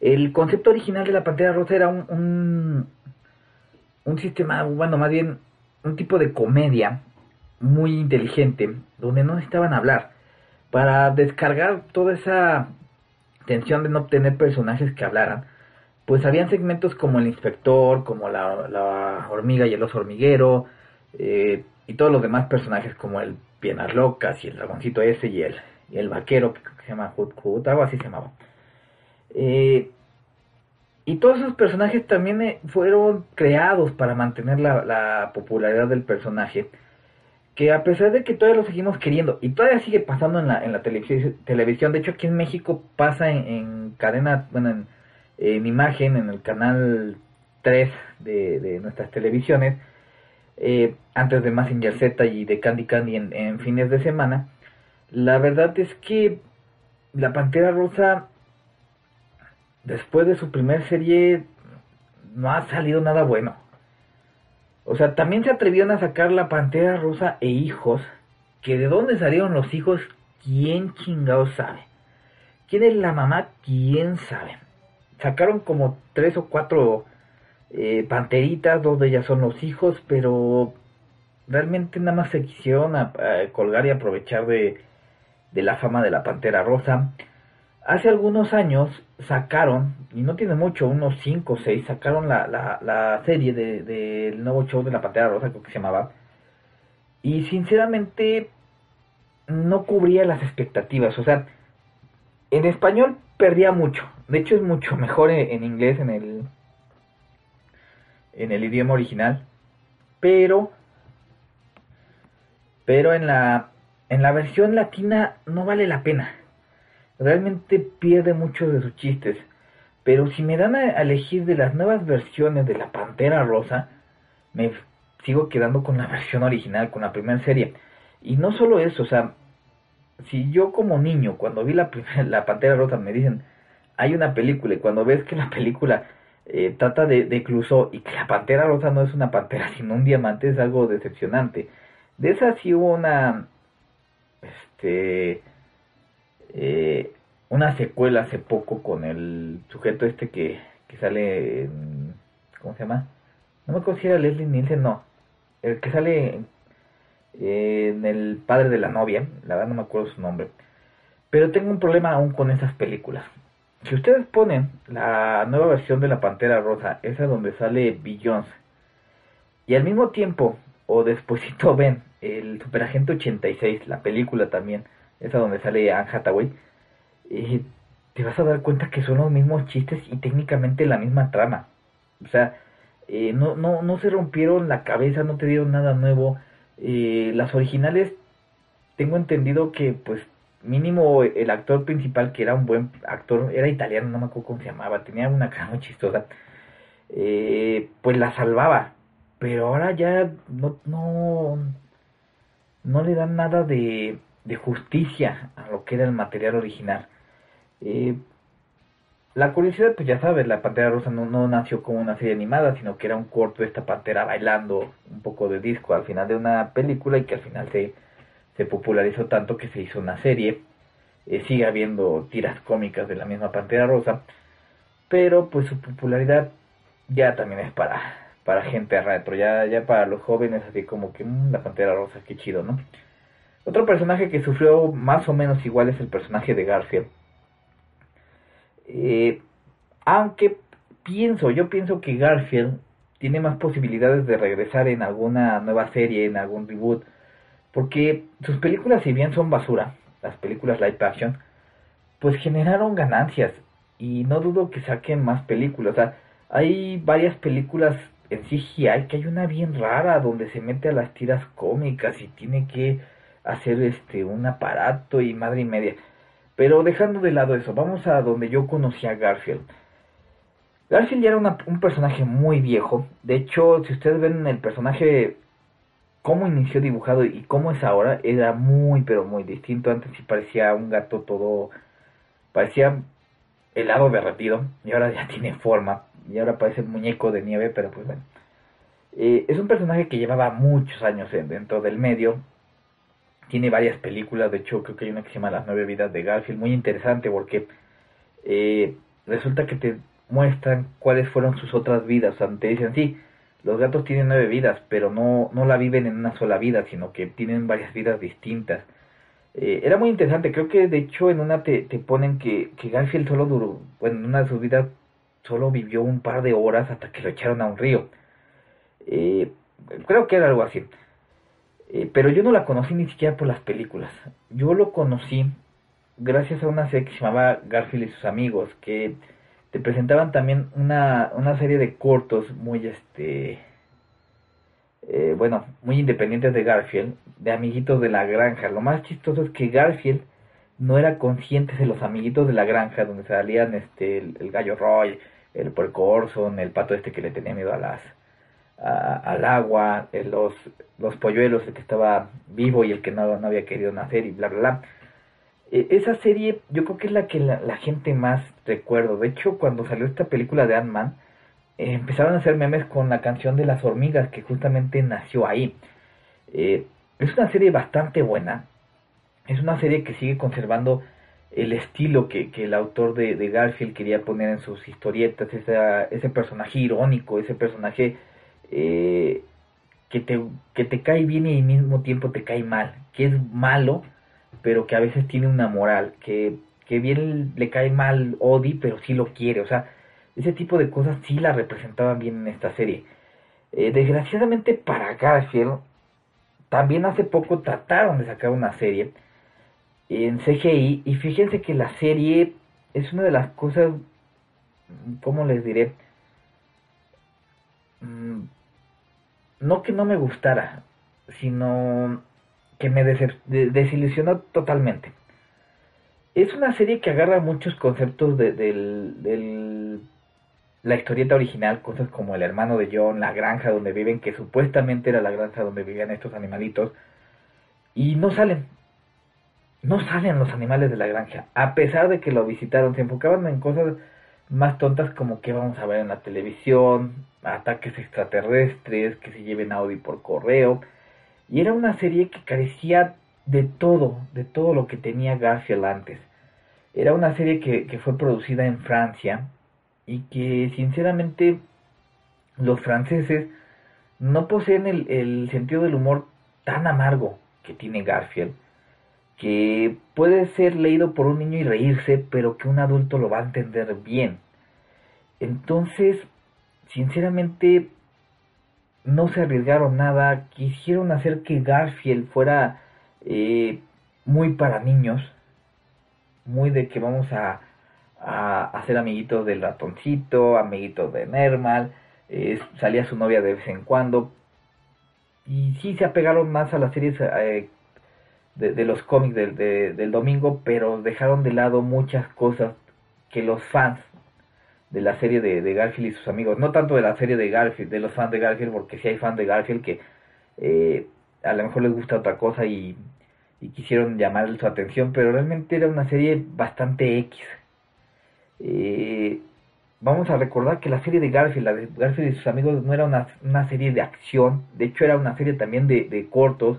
El concepto original de la Pantera Rosa era un, un, un sistema, bueno, más bien un tipo de comedia muy inteligente, donde no necesitaban hablar, para descargar toda esa tensión de no tener personajes que hablaran, pues habían segmentos como el inspector, como la, hormiga y el oso hormiguero, eh, y todos los demás personajes como el Pienas Locas y el dragoncito ese y el, y el vaquero que se llama Hut algo así se llamaba. Eh, y todos esos personajes también eh, fueron creados para mantener la popularidad del personaje que a pesar de que todavía lo seguimos queriendo y todavía sigue pasando en la, en la televisión, de hecho aquí en México pasa en, cadena, bueno, en, imagen, en el canal 3 de, nuestras televisiones, eh, antes de Massinger Z y de Candy Candy en, en fines de semana, la verdad es que la Pantera Rosa, después de su primer serie, no ha salido nada bueno. O sea, también se atrevieron a sacar la Pantera Rosa e hijos, que de dónde salieron los hijos, quién chingados sabe. ¿Quién es la mamá? ¿Quién sabe? Sacaron como tres o cuatro eh, panteritas, dos de ellas son los hijos, pero realmente nada más se quisieron colgar y aprovechar de, de la fama de la Pantera Rosa. Hace algunos años sacaron, y no tiene mucho, unos 5 o 6, sacaron la, la, la serie del de, nuevo show de la Pantera Rosa, creo que se llamaba. Y sinceramente no cubría las expectativas. O sea, en español perdía mucho. De hecho es mucho mejor en, en inglés, en el, en el idioma original. Pero, pero en la, en la versión latina no vale la pena. Realmente pierde mucho de sus chistes. Pero si me dan a elegir de las nuevas versiones de la Pantera Rosa, me sigo quedando con la <laughs> versión original, con la primera serie. Y no solo eso, o sea, si yo como niño, cuando vi la, primer- <laughs> la Pantera Rosa, me dicen, hay una película, y cuando ves que la película eh, trata de, de Clouseau y que la Pantera Rosa no es una pantera, <laughs> sino un diamante, es algo decepcionante. De esa sí hubo una, este, eh, una secuela hace poco con el sujeto este que, que sale en, ¿cómo se llama? No me acuerdo si era Leslie Nielsen, no. El que sale en El padre de la novia, la verdad no me acuerdo su nombre. Pero tengo un problema aún con esas películas. Si ustedes ponen la nueva versión de la Pantera Rosa, esa donde sale Beyoncé, y al mismo tiempo, o despuesito <laughs> ven el Superagente 86, la película también, esa donde sale Anne Hathaway, te vas a dar cuenta que son los mismos chistes y técnicamente la misma trama. O sea, eh, no, no, no se rompieron la cabeza, no te dieron nada nuevo. Eh, las originales, tengo entendido que pues mínimo el actor principal, que era un buen actor, era italiano, no me acuerdo cómo se llamaba, tenía una cara muy chistosa, eh, pues la salvaba. Pero ahora ya no, no, no le dan nada de, de justicia a lo que era el material original. Eh, la curiosidad, pues ya sabes, la Pantera Rosa no, no nació como una serie animada, sino que era un corto de esta pantera bailando un poco de disco al final de una película y que al final se, se popularizó tanto que se hizo una serie. Eh, sigue habiendo tiras cómicas de la misma Pantera Rosa, pero pues su popularidad ya también es para, para gente retro, ya, ya para los jóvenes, así como que "Mm, la Pantera Rosa, qué chido, ¿no? Otro personaje que sufrió más o menos igual es el personaje de Garfield. Eh, aunque pienso, yo pienso que Garfield tiene más posibilidades de regresar en alguna nueva serie, en algún reboot, porque sus películas, si bien son basura, las películas live action, pues generaron ganancias y no dudo que saquen más películas. O sea, hay varias películas en CGI que hay una bien rara donde se mete a las tiras cómicas y tiene que hacer este un aparato y madre y media. Pero dejando de lado eso, vamos a donde yo conocí a Garfield. Garfield ya era una- un personaje muy viejo. De hecho, si ustedes ven el personaje, cómo inició dibujado y cómo es ahora, era muy, pero muy distinto. Antes sí parecía un gato todo, parecía helado derretido. Y ahora ya <laughs> tiene forma. Y ahora parece un muñeco de nieve, pero pues bueno. Eh, es un personaje que llevaba muchos años en- dentro del medio. Tiene varias películas, de hecho creo que hay una que se llama Las nueve vidas de Garfield, muy interesante porque eh, resulta que te muestran cuáles fueron sus otras vidas. O te dicen, sí, los gatos tienen nueve vidas, pero no, no la viven en una sola vida, sino que tienen varias vidas distintas. Eh, era muy interesante, creo que de hecho en una te, te ponen que, que Garfield solo duró, bueno, en una de sus vidas solo vivió un par de horas hasta que lo echaron a un río. Eh, creo que era algo así. Eh, pero yo no la conocí ni siquiera por las películas. Yo lo conocí gracias a una serie que se llamaba Garfield y sus amigos, que te presentaban también una, una serie de cortos muy, este, eh, bueno, muy independientes de Garfield, de amiguitos de la granja. Lo más chistoso es que Garfield no era consciente de los amiguitos de la granja, donde salían este, el, gallo Roy, el puerco Orson, el pato este que le tenía miedo a las, al agua, eh, los, los polluelos, el que estaba vivo y el que no, no había querido nacer y bla, bla, bla. Eh, esa serie yo creo que es la que la, gente más recuerdo. De hecho, cuando salió esta película de Ant-Man, eh, empezaron a hacer memes con la canción de las hormigas que justamente nació ahí. Eh, es una serie bastante buena. Es una serie que sigue conservando el estilo que, que el autor de, Garfield quería poner en sus historietas, ese personaje irónico, ese personaje eh, que, te, que te cae bien y al mismo tiempo te cae mal, que es malo, pero que a veces tiene una moral, que, que bien le cae mal Odie, pero sí lo quiere, o sea, ese tipo de cosas sí la representaban bien en esta serie. Eh, desgraciadamente para Garfield, también hace poco trataron de sacar una serie, en CGI y fíjense que la serie es una de las cosas, ¿cómo les diré? No que no me gustara, sino que me desilusionó totalmente. Es una serie que agarra muchos conceptos de, la historieta original, cosas como el hermano de John, la granja donde viven, que supuestamente era la granja donde vivían estos animalitos, y no salen. No salen los animales de la granja, a pesar de que lo visitaron, se enfocaban en cosas más tontas como que vamos a ver en la televisión, ataques extraterrestres, que se lleven Audi por correo, y era una serie que carecía de todo, de todo lo que tenía Garfield antes. Era una serie que, que fue producida en Francia y que sinceramente los franceses no poseen el, el sentido del humor tan amargo que tiene Garfield, que puede ser leído por un niño y reírse, pero que un adulto lo va a entender bien. Entonces, sinceramente, no se arriesgaron nada, quisieron hacer que Garfield fuera eh, muy para niños, muy de que vamos a, a hacer amiguitos del ratoncito, amiguitos de Nermal, salía su novia de vez en cuando, y sí se apegaron más a las series eh, de, los cómics del, de- del domingo, pero dejaron de lado muchas cosas que los fans de la serie de, Garfield y sus amigos, no tanto de la serie de Garfield, de los fans de Garfield, porque si hay fans de Garfield que eh, a lo mejor les gusta otra cosa y, y quisieron llamar su atención, pero realmente era una serie bastante X. Eh, vamos a recordar que la serie de Garfield, la de Garfield y sus amigos, no era una, una serie de acción, de hecho era una serie también de, de cortos,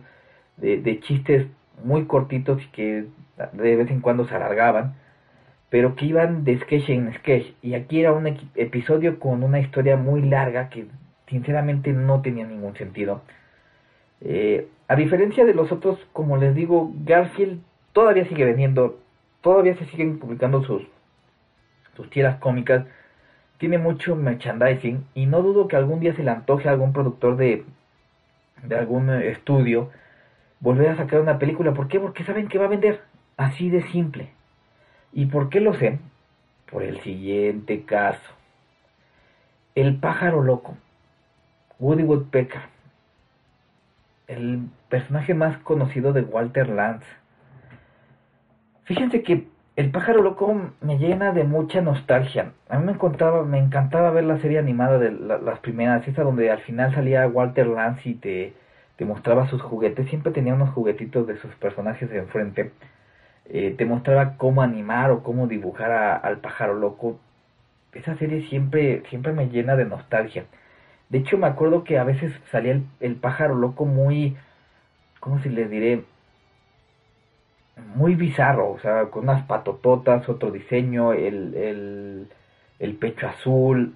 de, de chistes muy cortitos que de vez en cuando se alargaban, pero que iban de sketch en sketch. Y aquí era un episodio con una historia muy larga que sinceramente no tenía ningún sentido. Eh, a diferencia de los otros, como les digo, Garfield todavía sigue vendiendo, todavía se siguen publicando sus, sus tiras cómicas, tiene mucho merchandising y no dudo que algún día se le antoje a algún productor de, de algún eh, estudio volver a sacar una película. ¿Por qué? Porque saben que va a vender. Así de simple. ¿Y por qué lo sé? Por el siguiente caso. El pájaro loco. Woody Woodpecker. El personaje más conocido de Walter Lantz. Fíjense que el pájaro loco me llena de mucha nostalgia. A mí me encantaba, me encantaba ver la serie animada de la- las primeras, esa donde al final salía Walter Lantz y te, te mostraba sus juguetes. Siempre tenía unos juguetitos de sus personajes enfrente. Eh, te mostraba cómo animar o cómo dibujar a- al pájaro loco. Esa serie siempre, siempre me llena de nostalgia. De hecho, me acuerdo que a veces salía el, el pájaro loco muy, ¿cómo se les diré? Muy bizarro, o sea, con unas patototas, otro diseño, el, el, el pecho azul,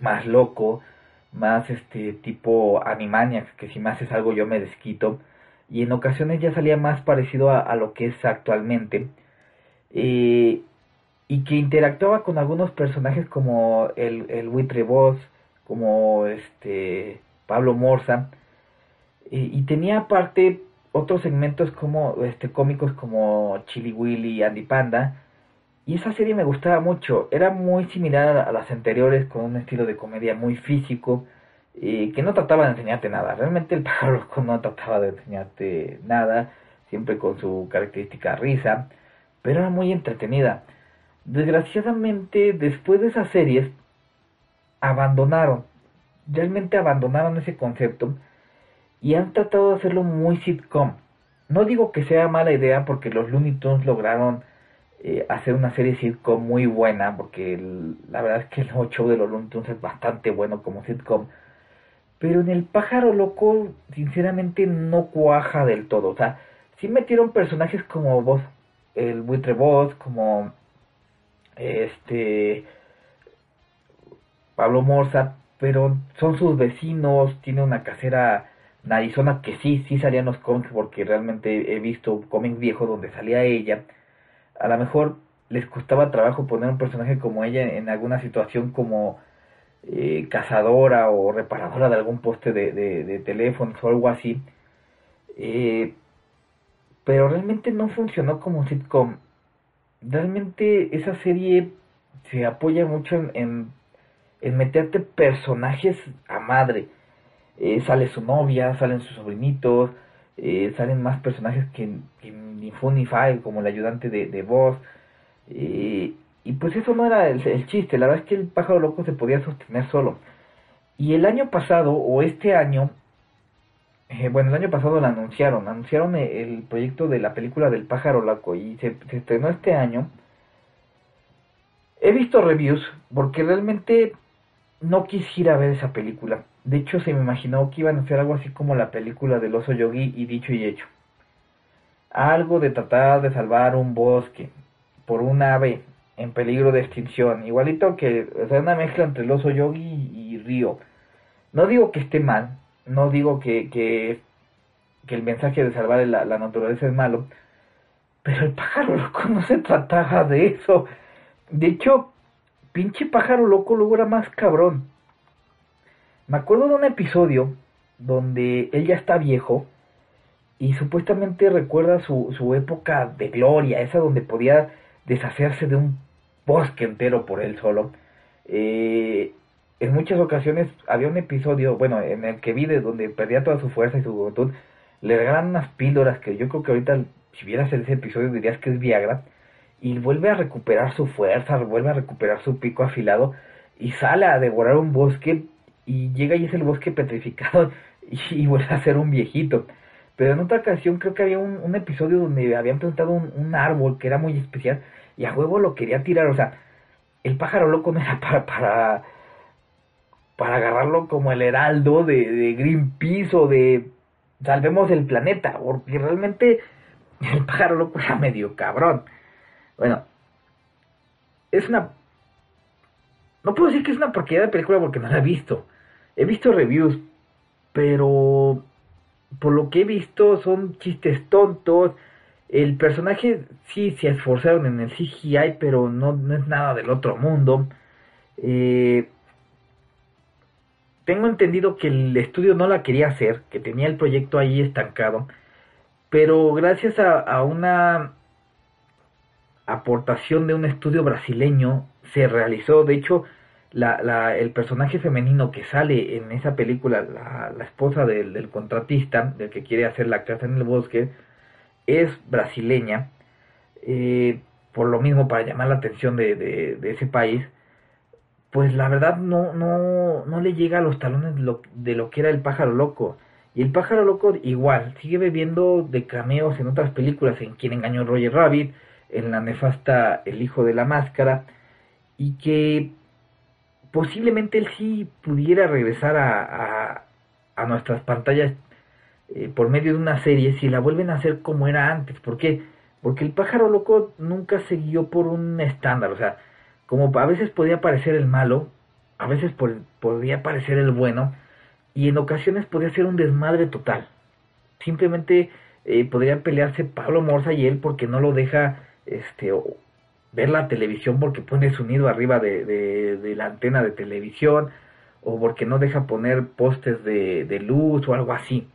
más loco, más este tipo Animaniacs, que si me haces algo yo me desquito. Y en ocasiones ya salía más parecido a, a lo que es actualmente. Eh, y que interactuaba con algunos personajes como el, el como este Pablo Morza. Y, tenía aparte otros segmentos como este cómicos como Chili Willy Andy Panda. Y esa serie me gustaba mucho. Era muy similar a, las anteriores, con un estilo de comedia muy físico, eh, que no trataba de enseñarte nada. Realmente el <laughs> pájaro no trataba de enseñarte nada, siempre con su característica risa, pero era muy entretenida. Desgraciadamente, después de esas series, abandonaron, realmente abandonaron ese concepto y han tratado de hacerlo muy sitcom. No digo que sea mala idea porque los Looney Tunes lograron eh, hacer una serie sitcom muy buena, porque el- la verdad es que el nuevo show de los Looney es bastante bueno como sitcom. Pero en el pájaro loco, sinceramente, no cuaja del todo. O sea, sí metieron personajes como vos, el buitre Boss, como este Pablo Morza, pero son sus vecinos, tiene una casera narizona que sí, sí salían los cómics porque realmente he visto cómics viejos donde salía ella. A lo mejor les costaba trabajo poner un personaje como ella en alguna situación como eh, cazadora o reparadora de algún poste de, de, de o algo así. Eh, pero realmente no funcionó como sitcom. Realmente esa serie se apoya mucho en, en, en meterte personajes a madre. Eh, sale su novia, salen sus sobrinitos, eh, salen más personajes que, ni fu ni como el ayudante de, de voz. Eh, y pues eso no era el, el, chiste, la verdad es que el pájaro loco se podía sostener solo. Y el año pasado, o este año, eh, bueno, el año pasado lo anunciaron, anunciaron el, el, proyecto de la película del pájaro loco y se, se estrenó este año. He visto reviews porque realmente no quisiera ver esa película. De hecho, se me imaginó que iban a hacer algo así como la película del oso yogi y dicho y hecho. Algo de tratar de salvar un bosque por un ave en peligro de extinción. Igualito que, o sea, una mezcla entre el oso yogi y, Río. No digo que esté mal, no digo que, que, que el mensaje de salvar la, la, naturaleza es malo, pero el pájaro loco no se trataba de eso. De hecho, pinche pájaro loco luego era más cabrón. Me acuerdo de un episodio donde él ya está viejo y supuestamente recuerda su, su época de gloria, esa donde podía deshacerse de un bosque entero por él solo. Eh, en muchas ocasiones había un episodio, bueno, en el que vi de donde perdía toda su fuerza y su juventud, le regalan unas píldoras que yo creo que ahorita, si vieras ese episodio, dirías que es Viagra, y vuelve a recuperar su fuerza, vuelve a recuperar su pico afilado, y sale a devorar un bosque, y llega y es el bosque petrificado, <laughs> y, vuelve a ser un viejito. Pero en otra ocasión creo que había un, un episodio donde habían plantado un, un, árbol que era muy especial, y a huevo lo quería tirar, o sea, el pájaro loco no era <laughs> para... para para agarrarlo como el heraldo de, de Greenpeace o de Salvemos el Planeta, porque realmente <laughs> el pájaro loco era medio cabrón. Bueno, es una... No puedo decir que es una porquería de película porque no la he visto. He visto reviews, pero por lo que he visto son chistes tontos. El personaje sí se esforzaron en el CGI, pero no, no es nada del otro mundo. Eh, tengo entendido que el estudio no la quería hacer, que tenía el proyecto ahí estancado, pero gracias a, a una aportación de un estudio brasileño se realizó, de hecho, la, el personaje femenino que sale en esa película, la, esposa del, contratista, del que quiere hacer la casa en el bosque, es brasileña, eh, por lo mismo para llamar la atención de, ese país, pues la verdad no, no, no le llega a los talones de lo, de lo que era el pájaro loco. Y el pájaro loco igual, sigue bebiendo de cameos en otras películas, en Quien engañó a Roger Rabbit, en la nefasta El hijo de la máscara, y que posiblemente él sí pudiera regresar a, a, a nuestras pantallas eh, por medio de una serie si la vuelven a hacer como era antes. ¿Por qué? Porque el pájaro loco nunca se guió por un estándar, o sea, como a veces podía parecer el malo, a veces por, podía parecer el bueno, y en ocasiones podía ser un desmadre total. Simplemente eh, podrían pelearse Pablo Morza y él porque no lo deja este, ver la televisión porque pone su nido arriba de, de, de la antena de televisión, o porque no deja poner postes de, de luz o algo así.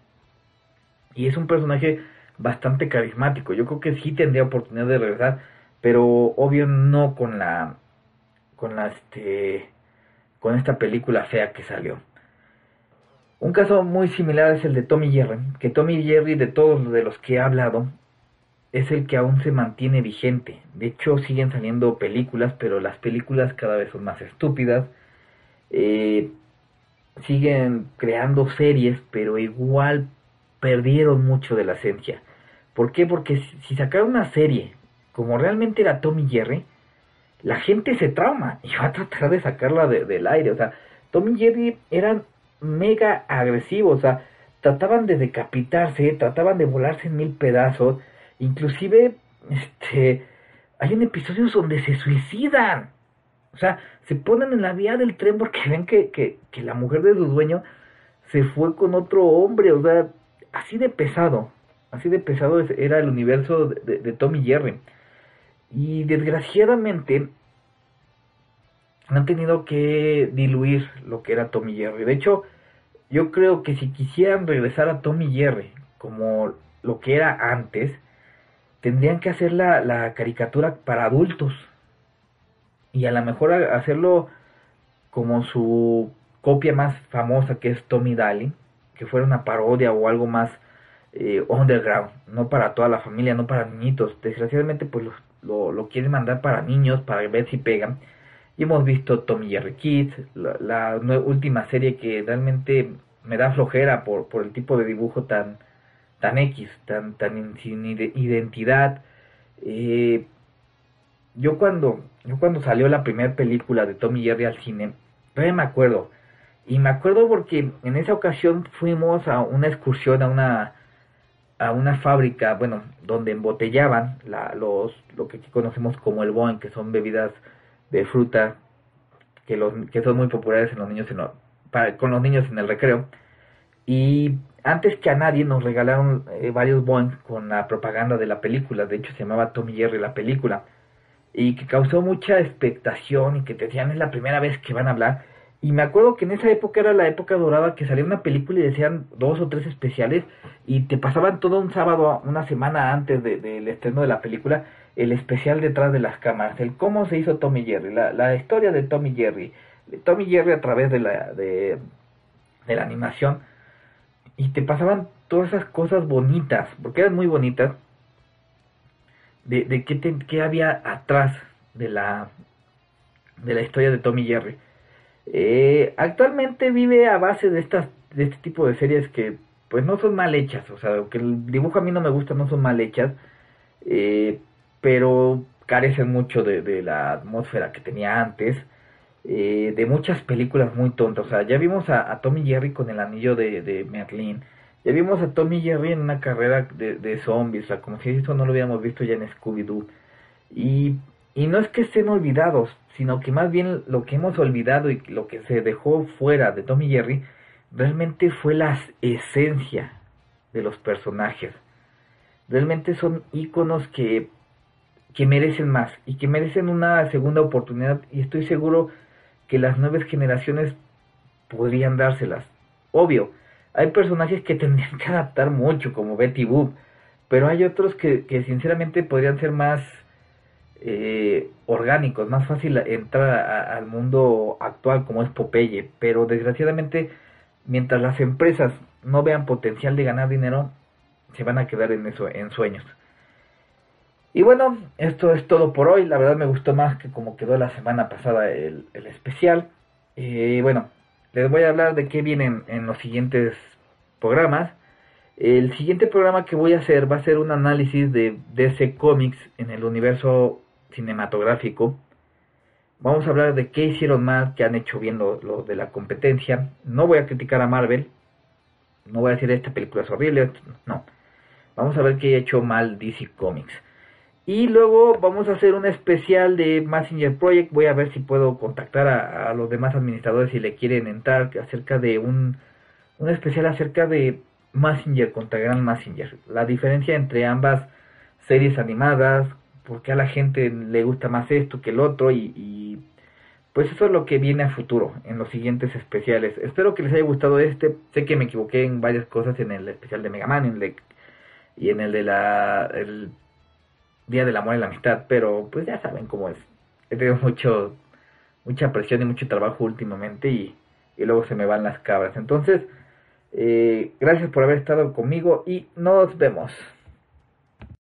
Y es un personaje bastante carismático. Yo creo que sí tendría oportunidad de regresar, pero obvio no con la con la este con esta película fea que salió. Un caso muy similar es el de Tommy Jerry, que Tommy Jerry de todos de los que he hablado es el que aún se mantiene vigente. De hecho siguen saliendo películas, pero las películas cada vez son más estúpidas. Eh, siguen creando series, pero igual perdieron mucho de la esencia. ¿Por qué? Porque si sacaron una serie como realmente era Tommy Jerry, la gente se trauma y va a tratar de sacarla de, del aire. O sea, Tom y Jerry eran mega agresivos, o sea, trataban de decapitarse, trataban de volarse en mil pedazos, inclusive, este, hay un episodio donde se suicidan. O sea, se ponen en la vía del tren porque <laughs> ven que, que, que la mujer de su dueño se fue con otro hombre, o sea, así de pesado, así de pesado era el universo de, de, de Tom y Jerry. Y desgraciadamente han tenido que diluir lo que era Tommy Jerry. De hecho, yo creo que si quisieran regresar a Tommy Jerry como lo que era antes, tendrían que hacer la, la caricatura para adultos y a lo mejor hacerlo como su copia más famosa que es Tommy Daly, que fuera una parodia o algo más eh, underground, no para toda la familia, no para niñitos. Desgraciadamente pues lo, lo, quieren mandar para niños, para ver si pegan. Y hemos visto Tommy Jerry Kids, la, la última serie que realmente me da flojera por, por el tipo de dibujo tan, tan X, tan, tan sin ide- identidad. Eh, yo cuando, yo cuando salió la primera película de Tommy Jerry al cine, todavía me acuerdo. Y me acuerdo porque en esa ocasión fuimos a una excursión a una a una fábrica, bueno, donde embotellaban la, los lo que aquí conocemos como el Boeing, que son bebidas de fruta que los que son muy populares en los niños en para- con los niños en el recreo. Y antes que a nadie nos regalaron eh, varios Boeing con la propaganda de la película, de hecho se llamaba Tommy Jerry la película. Y que causó mucha expectación y que te decían es la primera vez que van a hablar. Y me acuerdo que en esa época era la época dorada que salía una película y decían dos o tres especiales y te pasaban todo un sábado, una semana antes de- del estreno de la película, el especial detrás de las cámaras, el cómo se hizo Tommy Jerry, la, la historia de Tommy Jerry, de Tommy Jerry a través de la, de, de la animación y te pasaban todas esas cosas bonitas, porque eran muy bonitas, de, de qué, te- qué había atrás de la, de la historia de Tommy Jerry. Eh, actualmente vive a base de estas de este tipo de series que pues no son mal hechas, o sea, que el dibujo a mí no me gusta, no son mal hechas, eh, pero carecen mucho de, de la atmósfera que tenía antes, eh, de muchas películas muy tontas, o sea, ya vimos a, Tommy Jerry con el anillo de, de Merlin, ya vimos a Tommy Jerry en una carrera de, de zombies, o sea, como si eso no lo hubiéramos visto ya en Scooby-Doo, y, y no es que estén olvidados, sino que más bien lo que hemos olvidado y lo que se dejó fuera de Tommy Jerry realmente fue la esencia de los personajes. Realmente son íconos que, que merecen más y que merecen una segunda oportunidad. Y estoy seguro que las nuevas generaciones podrían dárselas. Obvio, hay personajes que tendrían que adaptar mucho como Betty Boop, pero hay otros que, que sinceramente podrían ser más eh, orgánicos, más fácil entrar a- al mundo actual como es Popeye, pero desgraciadamente mientras las empresas no vean potencial de ganar dinero, se van a quedar en eso, en sueños. Y bueno, esto es todo por hoy. La verdad me gustó más que como quedó la semana pasada el, especial. Y bueno, les voy a hablar de qué vienen en los siguientes programas. El siguiente programa que voy a hacer va a ser un análisis de DC Comics en el universo cinematográfico. Vamos a hablar de qué hicieron mal, qué han hecho bien los lo de la competencia. No voy a criticar a Marvel. No voy a decir esta película es horrible. No. Vamos a ver qué ha hecho mal DC Comics. Y luego vamos a hacer un especial de Messenger Project. Voy a ver si puedo contactar a, los demás administradores si le quieren entrar acerca de un, un especial acerca de Messenger contra Gran Messenger. La diferencia entre ambas series animadas, porque a la gente le gusta más esto que el otro y, pues eso es lo que viene a futuro en los siguientes especiales. Espero que les haya gustado este. Sé que me equivoqué en varias cosas en el especial de Mega Man en y en el de la Día del Amor y la Amistad, pero pues ya saben cómo es. He tenido mucho mucha presión y mucho trabajo últimamente y, y luego se me van las cabras. Entonces, eh, gracias por haber estado conmigo y nos vemos.